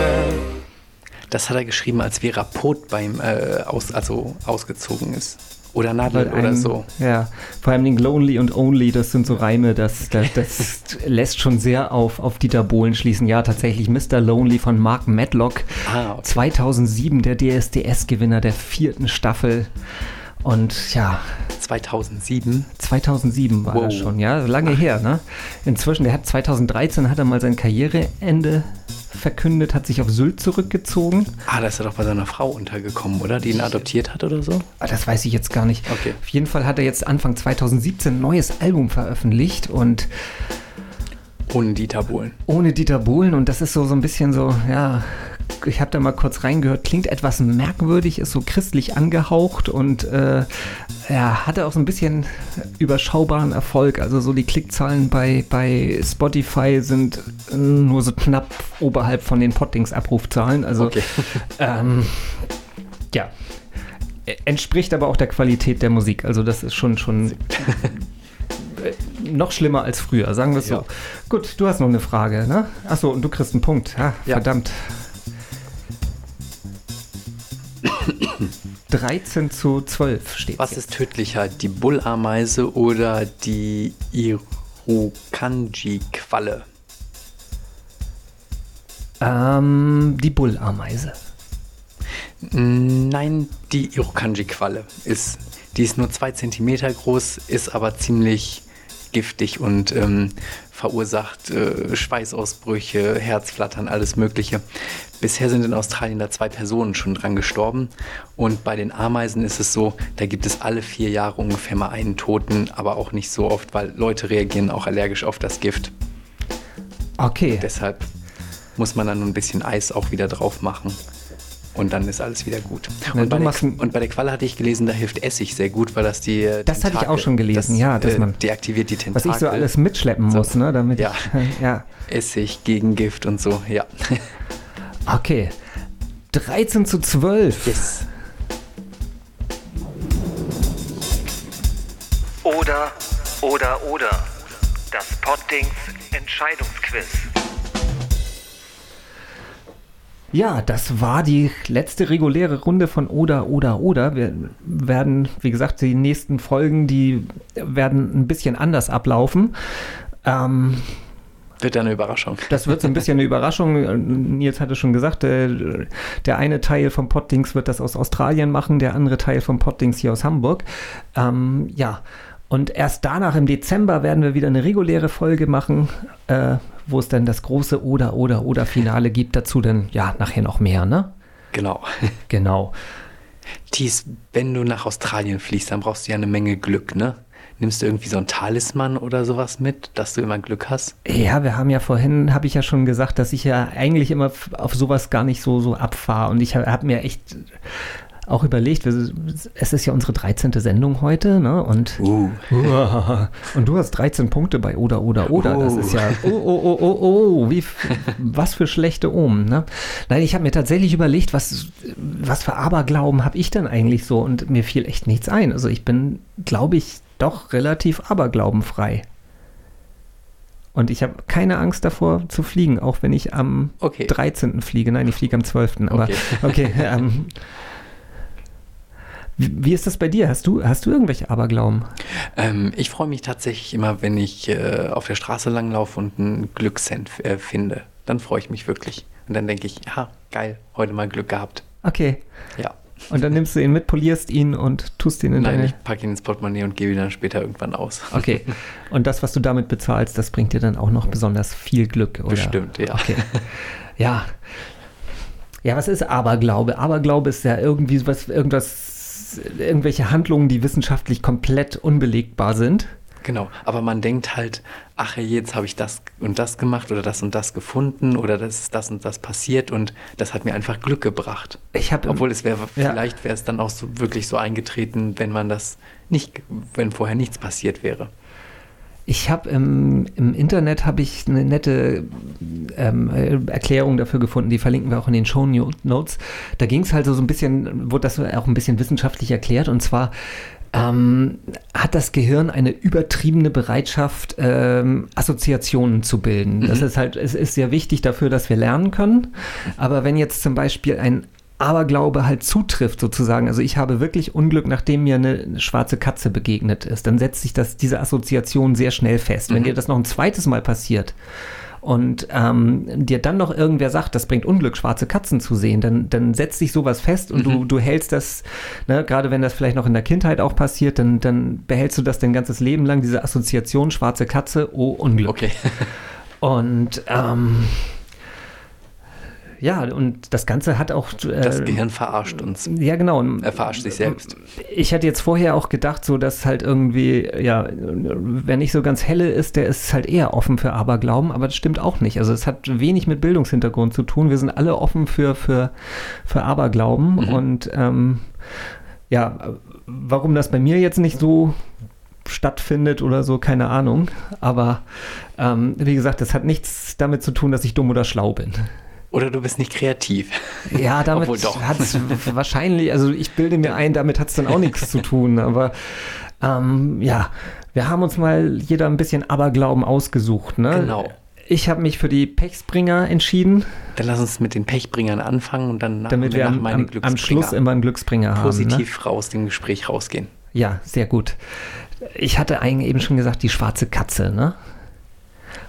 Das hat er geschrieben, als Vera Pot beim äh, aus, also ausgezogen ist. Oder Nadel oder so. Ja, vor allem den Lonely und Only, das sind so Reime, das, das, (laughs) das lässt schon sehr auf, auf Dieter Bohlen schließen. Ja, tatsächlich Mr. Lonely von Mark Medlock. Ah, okay. 2007 der DSDS-Gewinner der vierten Staffel. Und ja, 2007. 2007 war Wow. das schon, ja, lange her, ne? Inzwischen, der hat 2013 hat er mal sein Karriereende verkündet, hat sich auf Sylt zurückgezogen. Ah, da ist er doch bei seiner Frau untergekommen, oder? Die ihn adoptiert hat oder so? Ah, Das weiß ich jetzt gar nicht. Okay. Auf jeden Fall hat er jetzt Anfang 2017 ein neues Album veröffentlicht und Ohne Dieter Bohlen. ohne Dieter Bohlen und das ist so, so ein bisschen so, ja, ich habe da mal kurz reingehört, klingt etwas merkwürdig, ist so christlich angehaucht und äh, ja, hatte auch so ein bisschen überschaubaren Erfolg. Also so die Klickzahlen bei, bei Spotify sind äh, nur so knapp oberhalb von den Pottings-Abrufzahlen. Also Okay. (laughs) ähm, ja, Ä- entspricht aber auch der Qualität der Musik. Also das ist schon schon (laughs) äh, noch schlimmer als früher, sagen wir es so. Ja. Gut, du hast noch eine Frage, ne? Achso, und du kriegst einen Punkt. Ja, Ja. verdammt. (coughs) 13 zu 12 steht Was ist tödlicher, die Bullameise oder die Irukandji-Qualle? Ähm, die Bullameise. Nein, die Irukandji-Qualle ist, die ist nur zwei Zentimeter groß, ist aber ziemlich giftig und ähm, verursacht äh, Schweißausbrüche, Herzflattern, alles Mögliche. Bisher sind in Australien da zwei Personen schon dran gestorben und bei den Ameisen ist es so, da gibt es alle vier Jahre ungefähr mal einen Toten, aber auch nicht so oft, weil Leute reagieren auch allergisch auf das Gift. Okay. Deshalb muss man dann ein bisschen Eis auch wieder drauf machen. Und dann ist alles wieder gut. Na, Und bei, der, und bei der Qualle hatte ich gelesen, da hilft Essig sehr gut, weil das die. äh, Das hatte ich Tentakel- auch schon gelesen, das, ja, dass äh, man- deaktiviert die Was Tentakel. ich so alles mitschleppen So. muss, ne? Damit Ja. ich, ja. Essig gegen Gift und so, ja. (laughs) Okay. 13 zu 12. yes. Oder, oder, oder. Das Pottings Entscheidungsquiz. Ja, das war die letzte reguläre Runde von Oder, Oder, Oder. Wir werden, wie gesagt, die nächsten Folgen, die werden ein bisschen anders ablaufen. Ähm, Wird dann eine Überraschung. das wird so ein bisschen eine Überraschung. Nils hatte schon gesagt, äh, der eine Teil vom Pottings wird das aus Australien machen, der andere Teil vom Pottings hier aus Hamburg. Ähm, ja, und erst danach im Dezember werden wir wieder eine reguläre Folge machen, äh, wo es dann das große Oder, Oder, Oder Finale gibt. Dazu dann, ja, nachher noch mehr, ne? Genau. (laughs) Genau. Thies, wenn du nach Australien fliegst, dann brauchst du ja eine Menge Glück, ne? Nimmst du irgendwie so ein Talisman oder sowas mit, dass du immer Glück hast? Ja, wir haben ja vorhin, habe ich ja schon gesagt, dass ich ja eigentlich immer auf sowas gar nicht so, so abfahre. Und ich habe hab mir echt auch überlegt, es ist ja unsere 13. Sendung heute, ne? Und, Uh. (laughs) und du hast 13 Punkte bei Oder, Oder, Oder. Das Oh. ist ja, oh, oh, oh, oh, oh, wie, was für schlechte Omen, ne? Nein, ich habe mir tatsächlich überlegt, was, was für Aberglauben habe ich denn eigentlich so? Und mir fiel echt nichts ein. Also ich bin, glaube ich, doch relativ aberglaubenfrei. Und ich habe keine Angst davor zu fliegen, auch wenn ich am Okay. 13. fliege. Nein, ich fliege am 12. Aber Okay. okay. (laughs) ähm, wie, ist das bei dir? Hast du, hast du irgendwelche Aberglauben? Ähm, ich freue mich tatsächlich immer, wenn ich äh, auf der Straße langlaufe und einen Glückscent äh, finde. Dann freue ich mich wirklich. Und dann denke ich, ja, geil, heute mal Glück gehabt. Okay. Ja. Und dann nimmst du ihn mit, polierst ihn und tust ihn in Nein, deine. ich packe ihn ins Portemonnaie und gebe ihn dann später irgendwann aus. Okay. (laughs) Und das, was du damit bezahlst, das bringt dir dann auch noch besonders viel Glück, oder? Bestimmt, ja. Okay. (laughs) Ja. Ja, was ist Aberglaube? Aberglaube ist ja irgendwie was, irgendwas, irgendwelche Handlungen, die wissenschaftlich komplett unbelegbar sind. Genau, aber man denkt halt, ach jetzt habe ich das und das gemacht oder das und das gefunden oder das ist das und das passiert und das hat mir einfach Glück gebracht. Ich habe Obwohl es wäre, Ja. vielleicht wäre es dann auch so wirklich so eingetreten, wenn man das nicht, wenn vorher nichts passiert wäre. Ich habe im, im Internet habe ich eine nette ähm, äh, Erklärung dafür gefunden, die verlinken wir auch in den Show Notes. Da ging es halt so, ein bisschen, wurde das auch ein bisschen wissenschaftlich erklärt und zwar ähm, hat das Gehirn eine übertriebene Bereitschaft, ähm, Assoziationen zu bilden. Das ist halt, es ist sehr wichtig dafür, dass wir lernen können. Aber wenn jetzt zum Beispiel ein Aberglaube halt zutrifft sozusagen, also ich habe wirklich Unglück, nachdem mir eine, schwarze Katze begegnet ist, dann setzt sich das, diese Assoziation sehr schnell fest. Wenn dir das noch ein zweites Mal passiert und ähm, dir dann noch irgendwer sagt, das bringt Unglück, schwarze Katzen zu sehen, dann, dann setzt sich sowas fest und du, du hältst das, ne, gerade wenn das vielleicht noch in der Kindheit auch passiert, dann, dann behältst du das dein ganzes Leben lang, diese Assoziation, schwarze Katze, oh Unglück. Okay. Und ähm, ja, und das Ganze hat auch. Äh, Das Gehirn verarscht uns. Ja, genau. Er verarscht sich selbst. Ich hatte jetzt vorher auch gedacht, so dass halt irgendwie, ja, wer nicht so ganz helle ist, der ist halt eher offen für Aberglauben, aber das stimmt auch nicht. Also es hat wenig mit Bildungshintergrund zu tun. Wir sind alle offen für, für, für Aberglauben und ähm, ja, warum das bei mir jetzt nicht so stattfindet oder so, keine Ahnung. Aber ähm, wie gesagt, das hat nichts damit zu tun, dass ich dumm oder schlau bin. Oder du bist nicht kreativ. Ja, (laughs) damit hat es wahrscheinlich, also ich bilde mir ein, damit hat es dann auch nichts zu tun, aber ähm, ja, wir haben uns mal jeder ein bisschen Aberglauben ausgesucht. Ne? Genau. Ich habe mich für die Pechsbringer entschieden, Dann lass uns mit den Pechbringern anfangen und dann damit wir am, am, am Schluss immer einen Glücksbringer haben. Ne? positiv raus dem Gespräch rausgehen. Ja, sehr gut. Ich hatte eigentlich eben schon gesagt, die schwarze Katze, ne?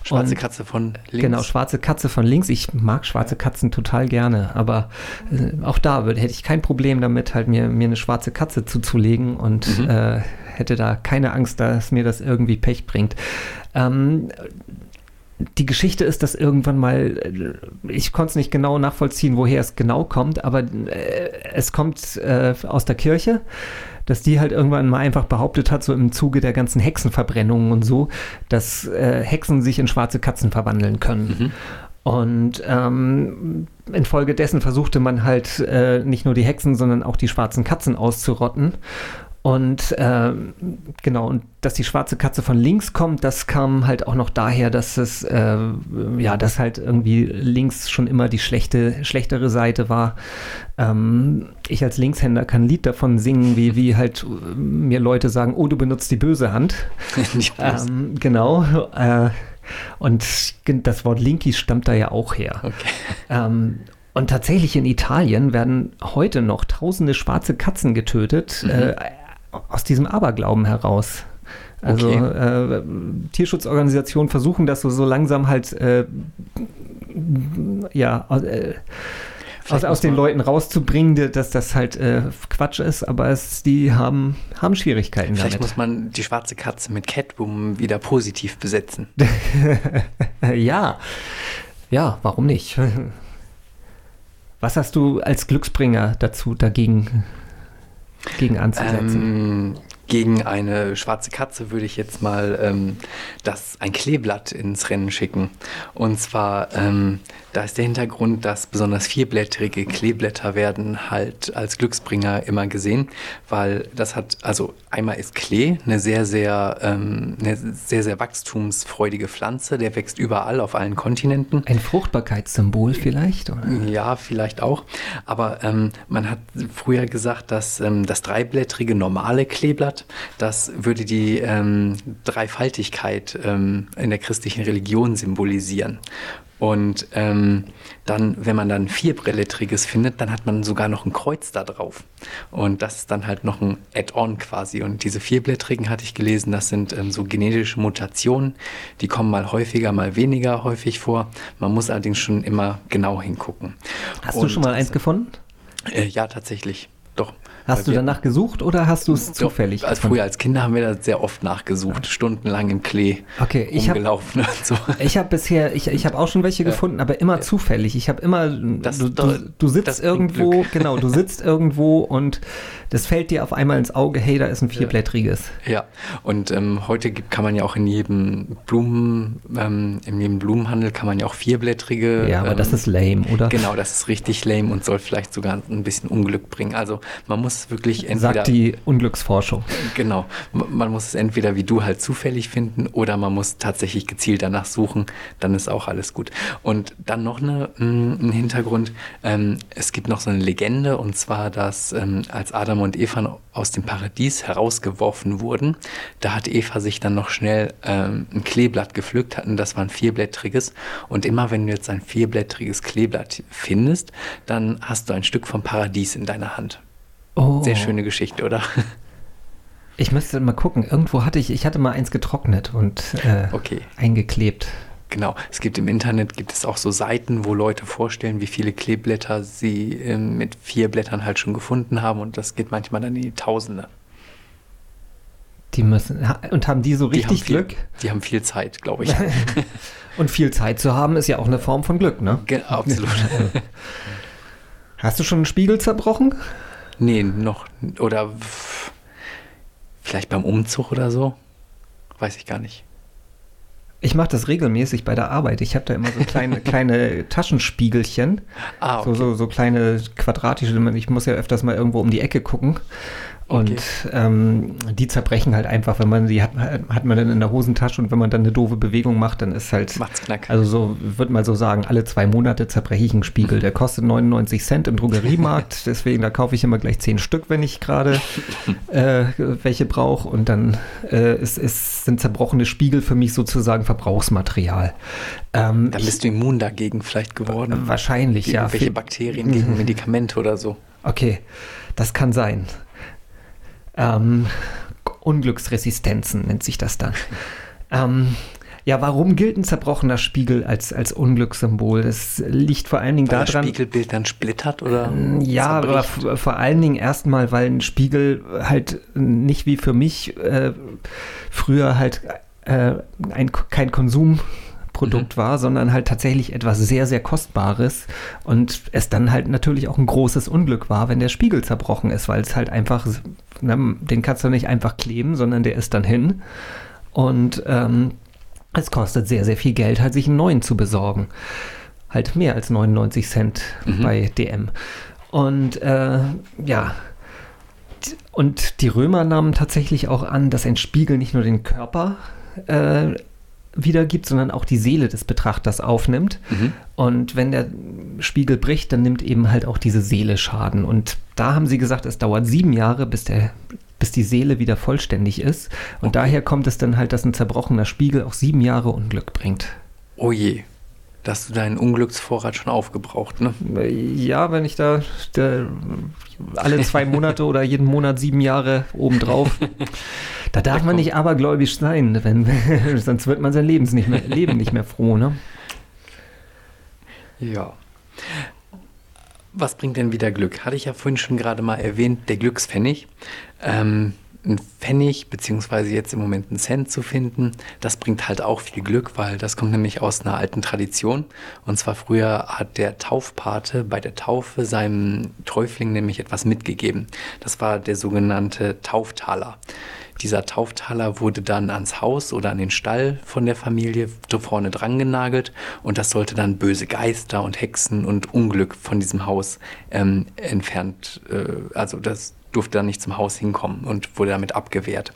Schwarze Und- Katze von links. Genau, schwarze Katze von links. Ich mag schwarze Katzen total gerne, aber äh, auch da würde, hätte ich kein Problem damit, halt mir, mir eine schwarze Katze zuzulegen und Mhm. äh, hätte da keine Angst, dass mir das irgendwie Pech bringt. Ähm, die Geschichte ist, dass irgendwann mal, äh, ich konnte es nicht genau nachvollziehen, woher es genau kommt, aber äh, es kommt äh, aus der Kirche, dass die halt irgendwann mal einfach behauptet hat, so im Zuge der ganzen Hexenverbrennungen und so, dass äh, Hexen sich in schwarze Katzen verwandeln können. Und ähm, infolgedessen versuchte man halt äh, nicht nur die Hexen, sondern auch die schwarzen Katzen auszurotten. Und ähm, genau, und dass die schwarze Katze von links kommt, das kam halt auch noch daher, dass es, äh, ja, dass halt irgendwie links schon immer die schlechte, schlechtere Seite war. Ähm, ich als Linkshänder kann ein Lied davon singen, wie, wie halt äh, mir Leute sagen, oh, du benutzt die böse Hand. (laughs) Ähm, genau. Äh, und das Wort Linky stammt da ja auch her. Okay. Ähm, und tatsächlich in Italien werden heute noch tausende schwarze Katzen getötet, Mhm. äh, aus diesem Aberglauben heraus. Also äh, Tierschutzorganisationen versuchen das so, so langsam halt äh, ja, aus- äh, aus, aus den Leuten rauszubringen, dass das halt äh, Quatsch ist, aber es, die haben, haben Schwierigkeiten Vielleicht damit. muss man die schwarze Katze mit Catwoman wieder positiv besetzen. (laughs) ja, ja, warum nicht? Was hast du als Glücksbringer dazu dagegen gegen anzusetzen? Ähm, gegen eine schwarze Katze würde ich jetzt mal ähm, das, ein Kleeblatt ins Rennen schicken. Und zwar, ähm, da ist der Hintergrund, dass besonders vierblättrige Kleeblätter werden halt als Glücksbringer immer gesehen, weil das hat, also einmal ist Klee eine sehr, sehr, ähm, eine sehr, sehr wachstumsfreudige Pflanze, der wächst überall auf allen Kontinenten. Ein Fruchtbarkeitssymbol vielleicht? Oder? Ja, vielleicht auch. Aber ähm, man hat früher gesagt, dass ähm, das dreiblättrige normale Kleeblatt, das würde die ähm, Dreifaltigkeit ähm, in der christlichen Religion symbolisieren. Und ähm, dann, wenn man dann vierblättriges findet, dann hat man sogar noch ein Kreuz da drauf. Und das ist dann halt noch ein Add-on quasi. Und diese vierblättrigen hatte ich gelesen, das sind ähm, so genetische Mutationen. Die kommen mal häufiger, mal weniger häufig vor. Man muss allerdings schon immer genau hingucken. Hast du Und schon mal eins gefunden? Äh, ja, tatsächlich. Hast du danach gesucht oder hast du es zufällig? Als früher als Kinder haben wir da sehr oft nachgesucht, stundenlang im Klee Okay, ich hab- rumgelaufen und so. Ich habe bisher, ich, ich habe auch schon welche gefunden, aber immer zufällig. Ich habe immer, Das du, du, du sitzt das irgendwo, Glück. genau, du sitzt irgendwo und das fällt dir auf einmal ins Auge, hey, da ist ein vierblättriges. Ja, und ähm, heute gibt, kann man ja auch in jedem Blumen, ähm, in jedem Blumenhandel kann man ja auch vierblättrige. Ja, aber ähm, das ist lame, oder? Genau, das ist richtig lame und soll vielleicht sogar ein bisschen Unglück bringen. Also man muss wirklich entweder Sagt die Unglücksforschung. Genau. Man muss es entweder wie du halt zufällig finden oder man muss tatsächlich gezielt danach suchen. Dann ist auch alles gut. Und dann noch eine, mh, ein Hintergrund. Ähm, es gibt noch so eine Legende und zwar, dass ähm, als Adam und Eva aus dem Paradies herausgeworfen wurden, da hat Eva sich dann noch schnell ähm, ein Kleeblatt gepflückt hatten. Das war ein vierblättriges. Und immer wenn du jetzt ein vierblättriges Kleeblatt findest, dann hast du ein Stück vom Paradies in deiner Hand. Oh, Sehr schöne Geschichte, oder? (laughs) Ich müsste mal gucken. Irgendwo hatte ich, ich hatte mal eins getrocknet und äh, Okay. eingeklebt. Genau, es gibt im Internet gibt es auch so Seiten, wo Leute vorstellen, wie viele Kleeblätter sie ähm, mit vier Blättern halt schon gefunden haben und das geht manchmal dann in die Tausende. Die müssen, und haben die so Die richtig haben viel, Glück? Die haben viel Zeit, glaube ich. (laughs) (laughs) Und viel Zeit zu haben, ist ja auch eine Form von Glück, ne? Ge- Absolut. Hast du schon einen Spiegel zerbrochen? Nee, noch oder vielleicht beim Umzug oder so, weiß ich gar nicht. Ich mache das regelmäßig bei der Arbeit. Ich habe da immer so kleine, (laughs) kleine Taschenspiegelchen. Ah, so, okay. so, so kleine quadratische. Ich muss ja öfters mal irgendwo um die Ecke gucken. Und ähm, die zerbrechen halt einfach, wenn man die hat, hat man dann in der Hosentasche und wenn man dann eine doofe Bewegung macht, dann ist halt. Macht's knack. Also so würde man so sagen, alle zwei Monate zerbreche ich einen Spiegel. Der kostet 99 Cent im Drogeriemarkt, (laughs) deswegen da kaufe ich immer gleich zehn Stück, wenn ich gerade äh, welche brauche. Und dann äh, ist, ist, sind zerbrochene Spiegel für mich sozusagen Verbrauchsmaterial. Ähm, Dann bist du immun dagegen vielleicht geworden. wahrscheinlich, ja. Irgendwelche Viel- Bakterien gegen Medikamente oder so. Okay, das kann sein. Ähm, Unglücksresistenzen nennt sich das dann. ähm, ja, warum gilt ein zerbrochener Spiegel als, als Unglückssymbol? Das liegt vor allen Dingen Weil das daran. Spiegelbild dann splittert oder Ja, aber zerbricht? vor allen Dingen erstmal, weil ein Spiegel halt nicht wie für mich äh, früher halt äh, ein, kein Konsumprodukt war, sondern halt tatsächlich etwas sehr, sehr Kostbares und es dann halt natürlich auch ein großes Unglück war, wenn der Spiegel zerbrochen ist, weil es halt einfach, ne, den kannst du nicht einfach kleben, sondern der ist dann hin und ähm, es kostet sehr, sehr viel Geld, halt sich einen neuen zu besorgen. Halt mehr als 99 Cent bei DM. Und äh, ja, und die Römer nahmen tatsächlich auch an, dass ein Spiegel nicht nur den Körper äh, wiedergibt, sondern auch die Seele des Betrachters aufnimmt. Und wenn der Spiegel bricht, dann nimmt eben halt auch diese Seele Schaden. Und da haben sie gesagt, es dauert sieben Jahre, bis der bis die Seele wieder vollständig ist. Und daher kommt es dann halt, dass ein zerbrochener Spiegel auch sieben Jahre Unglück bringt. Oh je, da hast du deinen Unglücksvorrat schon aufgebraucht, ne? Ja, wenn ich da, da alle zwei Monate oder jeden Monat sieben Jahre obendrauf. (laughs) Da darf man nicht abergläubisch sein, wenn, (laughs) sonst wird man sein Lebens nicht mehr, Leben nicht mehr froh. Ne? Ja. Was bringt denn wieder Glück? Hatte ich ja vorhin schon gerade mal erwähnt, der Glückspfennig. Ähm, ein Pfennig, beziehungsweise jetzt im Moment einen Cent zu finden, das bringt halt auch viel Glück, weil das kommt nämlich aus einer alten Tradition. Und zwar früher hat der Taufpate bei der Taufe seinem Täufling nämlich etwas mitgegeben. Das war der sogenannte Tauftaler. Dieser Tauftaler wurde dann ans Haus oder an den Stall von der Familie vorne dran genagelt und das sollte dann böse Geister und Hexen und Unglück von diesem Haus ähm, entfernt, äh, also das durfte dann nicht zum Haus hinkommen und wurde damit abgewehrt.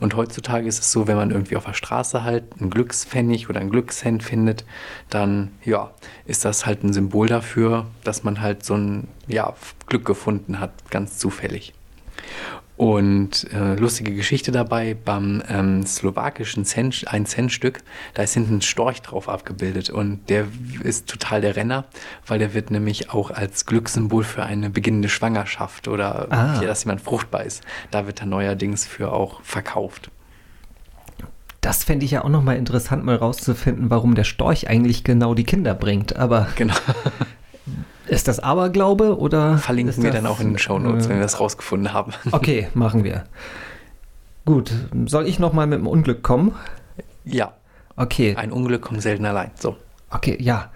Und heutzutage ist es so, wenn man irgendwie auf der Straße halt einen Glückspfennig oder einen Glückshand findet, dann ja, ist das halt ein Symbol dafür, dass man halt so ein ja, Glück gefunden hat, ganz zufällig. Und äh, lustige Geschichte dabei, beim ähm, slowakischen Cent, ein Centstück, da ist hinten ein Storch drauf abgebildet und der ist total der Renner, weil der wird nämlich auch als Glückssymbol für eine beginnende Schwangerschaft oder Ah. ja, dass jemand fruchtbar ist. Da wird er neuerdings für auch verkauft. Das fände ich ja auch nochmal interessant, mal rauszufinden, warum der Storch eigentlich genau die Kinder bringt. Aber Genau. (laughs) Ist das Aberglaube oder? Verlinken wir das, dann auch in den Shownotes, äh, wenn wir das rausgefunden haben. (laughs) Okay, machen wir. Gut, soll ich nochmal mit dem Unglück kommen? Ja, Okay, ein Unglück kommt selten allein. So. okay, ja.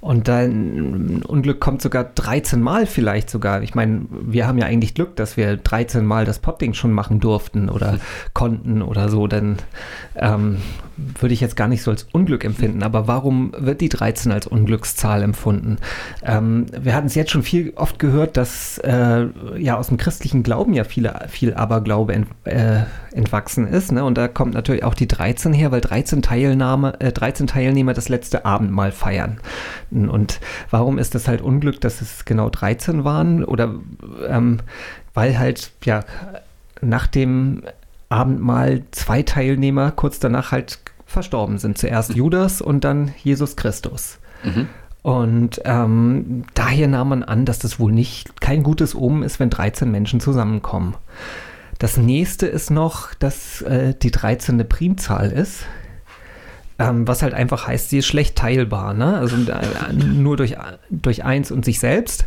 Und dein Unglück kommt sogar 13 Mal vielleicht sogar. Ich meine, wir haben ja eigentlich Glück, dass wir 13 Mal das Podding schon machen durften oder (laughs) konnten oder so. Dann ähm, würde ich jetzt gar nicht so als Unglück empfinden. Aber warum wird die 13 als Unglückszahl empfunden? Ähm, wir hatten es jetzt schon viel oft gehört, dass äh, ja aus dem christlichen Glauben ja viele, viel Aberglaube ent, äh, entwachsen ist. Ne? Und da kommt natürlich auch die 13 her, weil 13, Teilnahme, äh, 13 Teilnehmer das letzte Abendmahl feiern. Und warum ist das halt Unglück, dass es genau 13 waren? Oder ähm, weil halt, ja, nach dem Abendmahl zwei Teilnehmer kurz danach halt verstorben sind. Zuerst Judas und dann Jesus Christus. Und ähm, daher nahm man an, dass das wohl nicht kein gutes Omen ist, wenn 13 Menschen zusammenkommen. Das nächste ist noch, dass äh, die 13 eine Primzahl ist. Ähm, was halt einfach heißt, sie ist schlecht teilbar, ne? Also äh, nur durch, durch eins und sich selbst.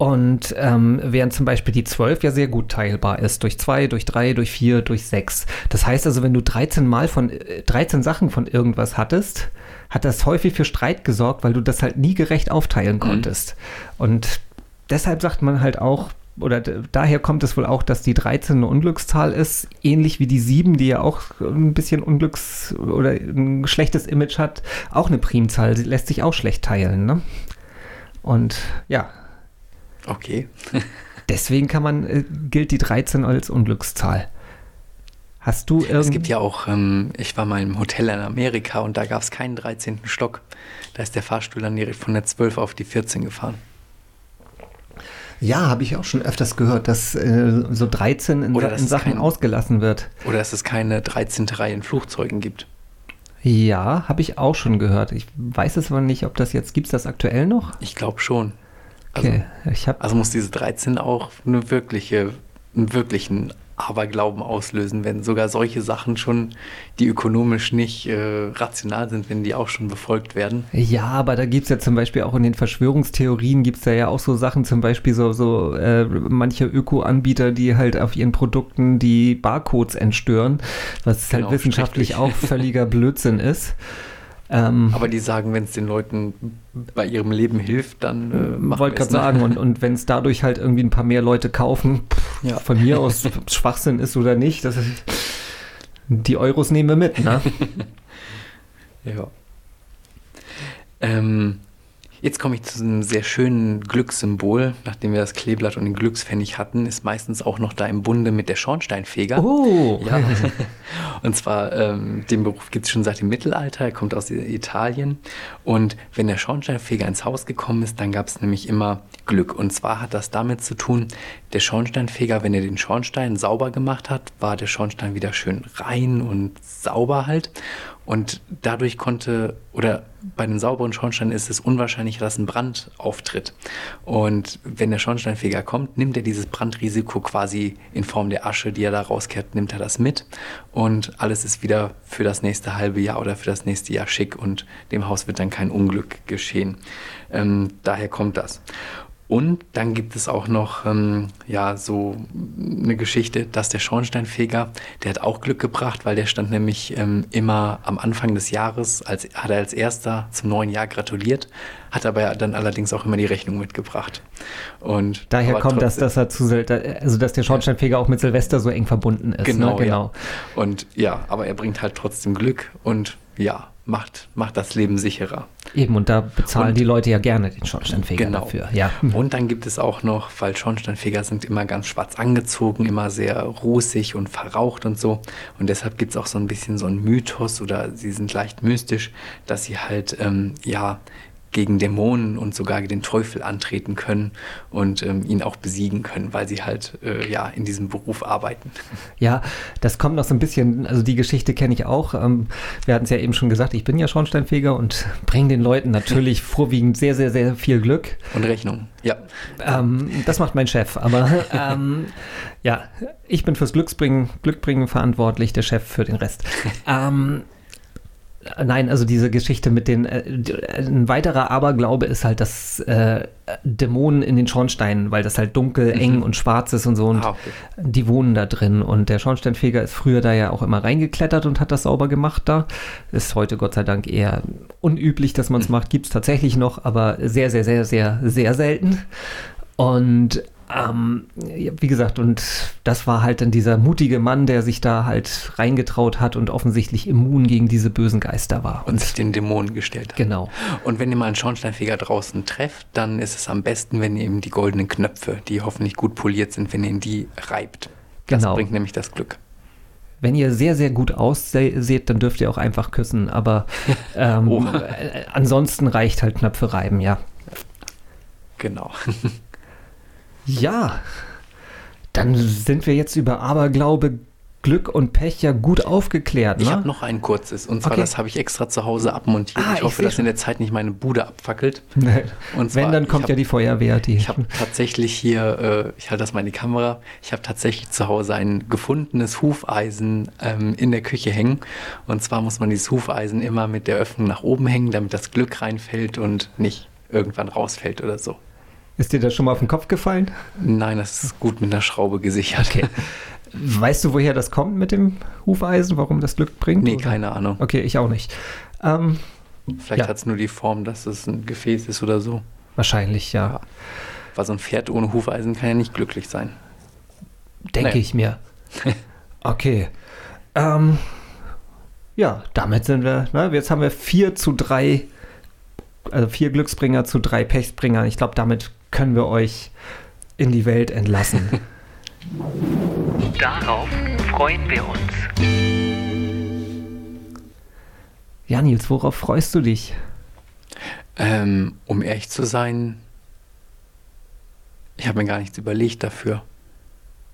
Und ähm, während zum Beispiel die 12 ja sehr gut teilbar ist, durch 2, durch 3, durch 4, durch 6. Das heißt also, wenn du 13 Mal von äh, 13 Sachen von irgendwas hattest, hat das häufig für Streit gesorgt, weil du das halt nie gerecht aufteilen konntest. Und deshalb sagt man halt auch, oder daher kommt es wohl auch, dass die 13 eine Unglückszahl ist, ähnlich wie die 7, die ja auch ein bisschen Unglücks- oder ein schlechtes Image hat, auch eine Primzahl, sie lässt sich auch schlecht teilen. Ne? Und ja, Okay. (laughs) deswegen kann man, äh, gilt die 13 als Unglückszahl. Hast du. Es gibt ja auch, ähm, ich war mal im Hotel in Amerika und da gab es keinen 13. Stock. Da ist der Fahrstuhl dann direkt von der 12 auf die 14 gefahren. Ja, habe ich auch schon öfters gehört, dass äh, so 13 in, in Sachen kein- ausgelassen wird. Oder dass es keine 13. Reihe in Flugzeugen gibt. Ja, habe ich auch schon gehört. Ich weiß es aber nicht, ob das jetzt, gibt es das aktuell noch? Ich glaube schon. Also, Okay, habe also muss diese 13 auch eine wirkliche, einen wirklichen Aberglauben auslösen, wenn sogar solche Sachen schon, die ökonomisch nicht äh, rational sind, wenn die auch schon befolgt werden. Ja, aber da gibt es ja zum Beispiel auch in den Verschwörungstheorien gibt es da ja auch so Sachen, zum Beispiel so, so äh, manche Öko-Anbieter, die halt auf ihren Produkten die Barcodes entstören, was halt Genau, wissenschaftlich schrecklich. auch völliger (laughs) Blödsinn ist. Ähm, Aber die sagen, wenn es den Leuten bei ihrem Leben hilft, dann äh, wollte gerade sagen, und, und wenn es dadurch halt irgendwie ein paar mehr Leute kaufen, pff, Ja. von mir aus ob Schwachsinn ist oder nicht, das ist, die Euros nehmen wir mit, ne? (laughs) Ja. Ähm, jetzt komme ich zu einem sehr schönen Glückssymbol. Nachdem wir das Kleeblatt und den Glückspfennig hatten, ist meistens auch noch da im Bunde mit der Schornsteinfeger. Oh, (laughs) Ja. Und zwar, ähm, den Beruf gibt es schon seit dem Mittelalter, er kommt aus Italien. Und wenn der Schornsteinfeger ins Haus gekommen ist, dann gab es nämlich immer Glück. Und zwar hat das damit zu tun, der Schornsteinfeger, wenn er den Schornstein sauber gemacht hat, war der Schornstein wieder schön rein und sauber halt. Und dadurch konnte, oder bei den sauberen Schornsteinen ist es unwahrscheinlich, dass ein Brand auftritt. Und wenn der Schornsteinfeger kommt, nimmt er dieses Brandrisiko quasi in Form der Asche, die er da rauskehrt, nimmt er das mit. Und alles ist wieder für das nächste halbe Jahr oder für das nächste Jahr schick und dem Haus wird dann kein Unglück geschehen. Ähm, daher kommt das. Und dann gibt es auch noch ähm, ja so eine Geschichte, dass der Schornsteinfeger, der hat auch Glück gebracht, weil der stand nämlich ähm, immer am Anfang des Jahres, als hat er als erster zum neuen Jahr gratuliert, hat aber dann allerdings auch immer die Rechnung mitgebracht. Und Daher kommt das, dass er zu, also dass der Schornsteinfeger auch mit Silvester so eng verbunden ist. Genau, ne? genau. Ja. Und ja, aber er bringt halt trotzdem Glück und ja, macht, macht das Leben sicherer. Eben, und da bezahlen Und- die Leute ja gerne den Schornsteinfeger Genau. dafür. Ja. Und dann gibt es auch noch, weil Schornsteinfeger sind immer ganz schwarz angezogen, immer sehr rußig und verraucht und so. Und deshalb gibt es auch so ein bisschen so einen Mythos oder sie sind leicht mystisch, dass sie halt, ähm, ja, gegen Dämonen und sogar den Teufel antreten können und ähm, ihn auch besiegen können, weil sie halt äh, ja in diesem Beruf arbeiten. (laughs) Ja, das kommt noch so ein bisschen, also die Geschichte kenne ich auch. Ähm, wir hatten es ja eben schon gesagt, ich bin ja Schornsteinfeger und bringe den Leuten natürlich (laughs) vorwiegend sehr, sehr, sehr viel Glück. Und Rechnung, ja. Ähm, das macht mein Chef, aber (laughs) ähm, ja, ich bin fürs Glücksbringen, Glückbringen verantwortlich, der Chef für den Rest. Nein, also diese Geschichte mit den, äh, ein weiterer Aberglaube ist halt, dass äh, Dämonen in den Schornsteinen, weil das halt dunkel, eng und schwarz ist und so und Ah, okay. die wohnen da drin und der Schornsteinfeger ist früher da ja auch immer reingeklettert und hat das sauber gemacht da. Ist heute Gott sei Dank eher unüblich, dass man es macht, gibt es tatsächlich noch, aber sehr, sehr, sehr, sehr, sehr selten. Und ähm, wie gesagt, und das war halt dann dieser mutige Mann, der sich da halt reingetraut hat und offensichtlich immun gegen diese bösen Geister war. Und sich den Dämonen gestellt hat. genau. Und wenn ihr mal einen Schornsteinfeger draußen trefft, dann ist es am besten, wenn ihr ihm die goldenen Knöpfe, die hoffentlich gut poliert sind, wenn ihr die reibt. Das Genau. bringt nämlich das Glück. Wenn ihr sehr, sehr gut ausseht, dann dürft ihr auch einfach küssen, aber (laughs) ähm, Oh. äh, ansonsten reicht halt Knöpfe reiben, ja. Genau. (laughs) Ja, dann sind wir jetzt über Aberglaube, Glück und Pech ja gut aufgeklärt, ne? Ich habe noch ein kurzes. Und zwar, Okay. das habe ich extra zu Hause abmontiert. Ah, ich hoffe, dass in der Zeit nicht meine Bude abfackelt. (laughs) Nee. Und Wenn, zwar, dann ich kommt hab- ja die Feuerwehr, die. Ich habe tatsächlich hier, äh, ich halte das mal in die Kamera, ich habe tatsächlich zu Hause ein gefundenes Hufeisen ähm, in der Küche hängen. Und zwar muss man dieses Hufeisen immer mit der Öffnung nach oben hängen, damit das Glück reinfällt und nicht irgendwann rausfällt oder so. Ist dir das schon mal auf den Kopf gefallen? Nein, das ist gut mit einer Schraube gesichert. Okay. Weißt du, woher das kommt mit dem Hufeisen, warum das Glück bringt? Nee, oder? keine Ahnung. Okay, ich auch nicht. Ähm, Vielleicht Ja. hat es nur die Form, dass es ein Gefäß ist oder so. wahrscheinlich, ja. Ja. Weil so ein Pferd ohne Hufeisen kann ja nicht glücklich sein. Denke Nee. ich mir. (laughs) Okay. Ähm, ja, damit sind wir, ne, jetzt haben wir 4 zu 3, also vier Glücksbringer zu drei Pechsbringern. Ich glaube, damit können wir euch in die Welt entlassen. Darauf freuen wir uns. ja, Nils, worauf freust du dich? Ähm, um ehrlich zu sein, ich habe mir gar nichts überlegt dafür.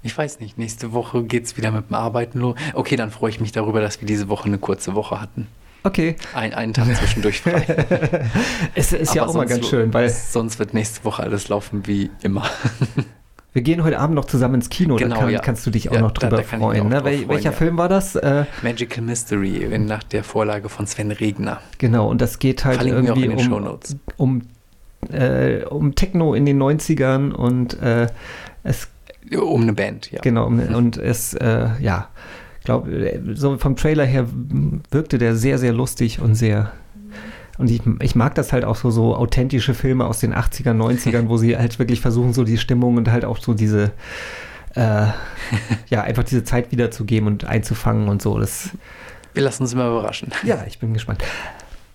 Ich weiß nicht, nächste Woche geht es wieder mit dem Arbeiten los. Okay, dann freue ich mich darüber, dass wir diese Woche eine kurze Woche hatten. Okay. Ein, einen Tag zwischendurch frei. (laughs) Es ist ja Aber auch mal ganz schön, weil Sonst wird nächste Woche alles laufen wie immer. (laughs) wir gehen heute Abend noch zusammen ins Kino. Genau, da kann, ja. kannst du dich auch Ja, noch da- drüber da mich freuen. Ne? Wel freuen, welcher ja. Film war das? Äh, Magical Mystery nach der Vorlage von Sven Regner. genau, und das geht halt Verlinken irgendwie um, um, äh, um Techno in den 90ern und äh, es Um eine Band, ja. Genau, und es, äh, ja, glaube, so vom Trailer her wirkte der sehr, sehr lustig und sehr. Und ich, ich mag das halt auch so, so authentische Filme aus den 80ern, 90ern, wo sie halt wirklich versuchen, so die Stimmung und halt auch so diese, äh, ja, einfach diese Zeit wiederzugeben und einzufangen und so. Das, Wir lassen uns immer überraschen. ja, ich bin gespannt.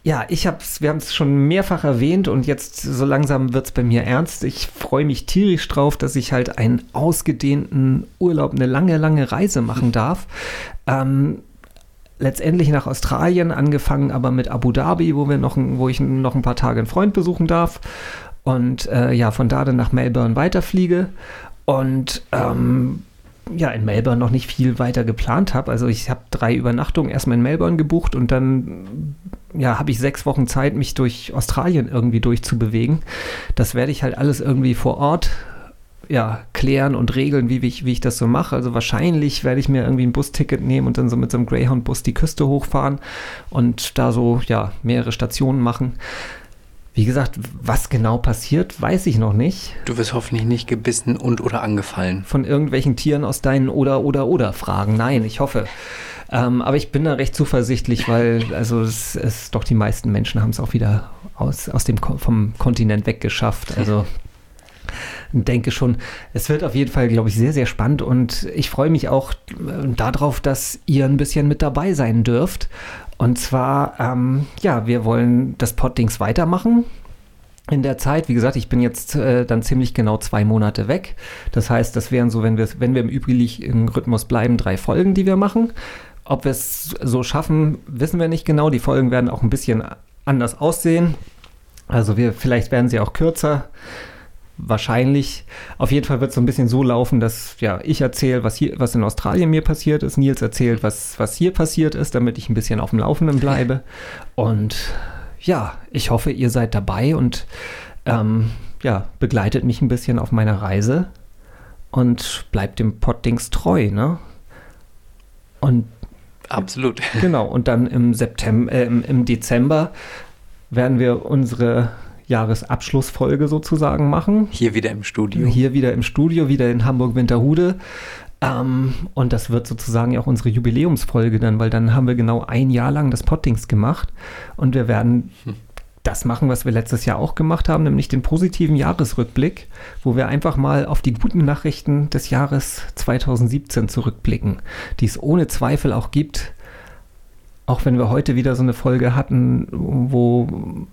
Ja, ich hab's, wir haben es schon mehrfach erwähnt und jetzt so langsam wird's bei mir ernst. Ich freue mich tierisch drauf, dass ich halt einen ausgedehnten Urlaub, eine lange, lange Reise machen darf. Ähm, letztendlich nach Australien, angefangen aber mit Abu Dhabi, wo wir noch, wo ich noch ein paar Tage einen Freund besuchen darf. Und äh, ja, von da dann nach Melbourne weiterfliege. Und ähm, ja, in Melbourne noch nicht viel weiter geplant habe. Also ich habe drei Übernachtungen erstmal in Melbourne gebucht und dann ja, habe ich sechs Wochen Zeit, mich durch Australien irgendwie durchzubewegen. Das werde ich halt alles irgendwie vor Ort ja, klären und regeln, wie ich, wie ich das so mache. Also wahrscheinlich werde ich mir irgendwie ein Busticket nehmen und dann so mit so einem Greyhound-Bus die Küste hochfahren und da so, ja, mehrere Stationen machen. Wie gesagt, was genau passiert, weiß ich noch nicht. Du wirst hoffentlich nicht gebissen und oder angefallen. Von irgendwelchen Tieren aus deinen oder oder oder Fragen. Nein, ich hoffe. Ähm, aber ich bin da recht zuversichtlich, weil also es, es doch die meisten Menschen haben es auch wieder aus, aus dem vom Kontinent weggeschafft. Also denke schon, es wird auf jeden Fall, glaube ich, sehr, sehr spannend und ich freue mich auch äh, darauf, dass ihr ein bisschen mit dabei sein dürft. Und zwar, ähm, ja, wir wollen das Poddings weitermachen. In der Zeit, wie gesagt, ich bin jetzt äh, dann ziemlich genau zwei Monate weg. Das heißt, das wären so, wenn wir, wenn wir im üblichen Rhythmus bleiben, drei Folgen, die wir machen. Ob wir es so schaffen, wissen wir nicht genau. Die Folgen werden auch ein bisschen anders aussehen. Also wir, vielleicht werden sie auch kürzer. Wahrscheinlich. Auf jeden Fall wird es so ein bisschen so laufen, dass ja, ich erzähle, was hier, was in Australien mir passiert ist. Nils erzählt, was, was hier passiert ist, damit ich ein bisschen auf dem Laufenden bleibe. (laughs) Und ja, ich hoffe, ihr seid dabei und ähm, ja, begleitet mich ein bisschen auf meiner Reise und bleibt dem Poddings treu, ne? Und Absolut. Genau, und dann im September, äh, im, im Dezember werden wir unsere Jahresabschlussfolge sozusagen machen. Hier wieder im Studio. Hier wieder im Studio, wieder in Hamburg-Winterhude. Ähm, und das wird sozusagen auch unsere Jubiläumsfolge dann, weil dann haben wir genau ein Jahr lang das Pottings gemacht und wir werden das machen, was wir letztes Jahr auch gemacht haben, nämlich den positiven Jahresrückblick, wo wir einfach mal auf die guten Nachrichten des Jahres 2017 zurückblicken, die es ohne Zweifel auch gibt. Auch wenn wir heute wieder so eine Folge hatten, wo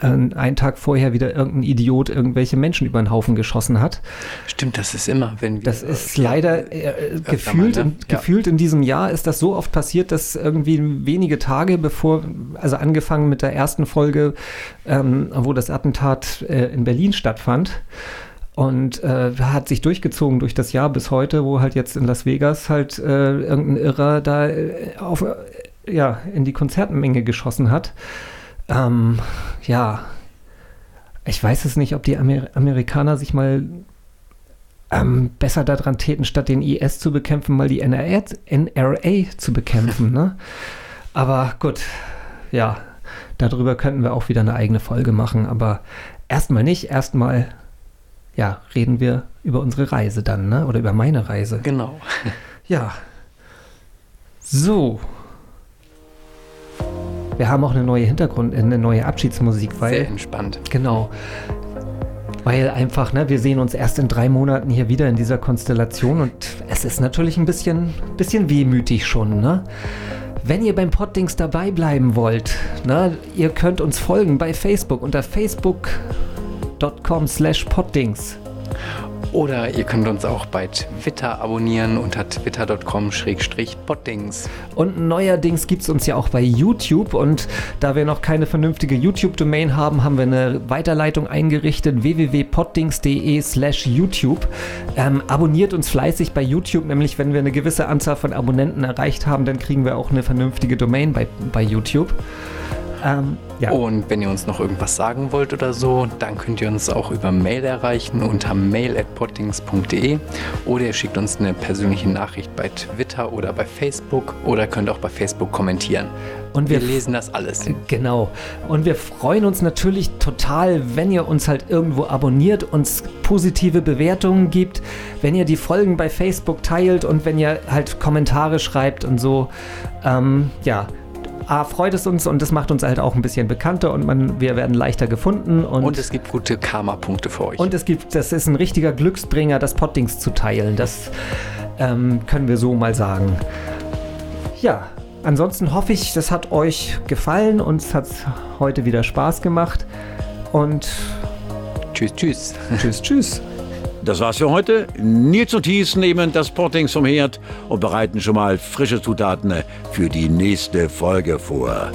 einen Tag vorher wieder irgendein Idiot irgendwelche Menschen über den Haufen geschossen hat. Stimmt, das ist immer, wenn wir. Das ist ja, leider äh, gefühlt, mal, ne? in, Ja. gefühlt in diesem Jahr ist das so oft passiert, dass irgendwie wenige Tage bevor, also angefangen mit der ersten Folge, ähm, wo das Attentat äh, in Berlin stattfand. Und äh, hat sich durchgezogen durch das Jahr bis heute, wo halt jetzt in Las Vegas halt äh, irgendein Irrer da äh, auf, äh, ja, in die Konzertmenge geschossen hat. Ähm, ja, ich weiß es nicht, ob die Amer Amerikaner sich mal ähm, besser daran täten, statt den IS zu bekämpfen, mal die NRA, NRA zu bekämpfen. ne? (laughs) Aber gut, ja, darüber könnten wir auch wieder eine eigene Folge machen. Aber erstmal nicht, erstmal ja, reden wir über unsere Reise dann, ne? oder über meine Reise. Genau. Ja. So. Wir haben auch eine neue Hintergrund, eine neue Abschiedsmusik, weil. Sehr entspannt. Genau. Weil einfach, ne, wir sehen uns erst in drei Monaten hier wieder in dieser Konstellation und es ist natürlich ein bisschen, bisschen wehmütig schon, ne? Wenn ihr beim Poddings dabei bleiben wollt, ne, ihr könnt uns folgen bei Facebook unter facebook.com slash poddings. Oder ihr könnt uns auch bei Twitter abonnieren unter twitter.com-poddings. Und neuerdings gibt es uns ja auch bei YouTube und da wir noch keine vernünftige YouTube-Domain haben, haben wir eine Weiterleitung eingerichtet, www.poddings.de slash YouTube. Ähm, abonniert uns fleißig bei YouTube, nämlich wenn wir eine gewisse Anzahl von Abonnenten erreicht haben, dann kriegen wir auch eine vernünftige Domain bei, bei YouTube. Ähm, ja. Und wenn ihr uns noch irgendwas sagen wollt oder so, dann könnt ihr uns auch über Mail erreichen unter mail.pottings.de oder ihr schickt uns eine persönliche Nachricht bei Twitter oder bei Facebook oder könnt auch bei Facebook kommentieren. Und Wir wir lesen das alles. Genau. Und wir freuen uns natürlich total, wenn ihr uns halt irgendwo abonniert, uns positive Bewertungen gibt, wenn ihr die Folgen bei Facebook teilt und wenn ihr halt Kommentare schreibt und so. Ähm, ja. A, freut es uns und das macht uns halt auch ein bisschen bekannter und man, wir werden leichter gefunden und, Und es gibt gute Karma-Punkte für euch. und es gibt, das ist ein richtiger Glücksbringer, das Poddings zu teilen. Das ähm, können wir so mal sagen. Ja, ansonsten hoffe ich, das hat euch gefallen. Uns hat heute wieder Spaß gemacht. Und tschüss, tschüss. tschüss, tschüss. (laughs) Das war's für heute. Nils und Thies nehmen das Pottings vom Herd und bereiten schon mal frische Zutaten für die nächste Folge vor.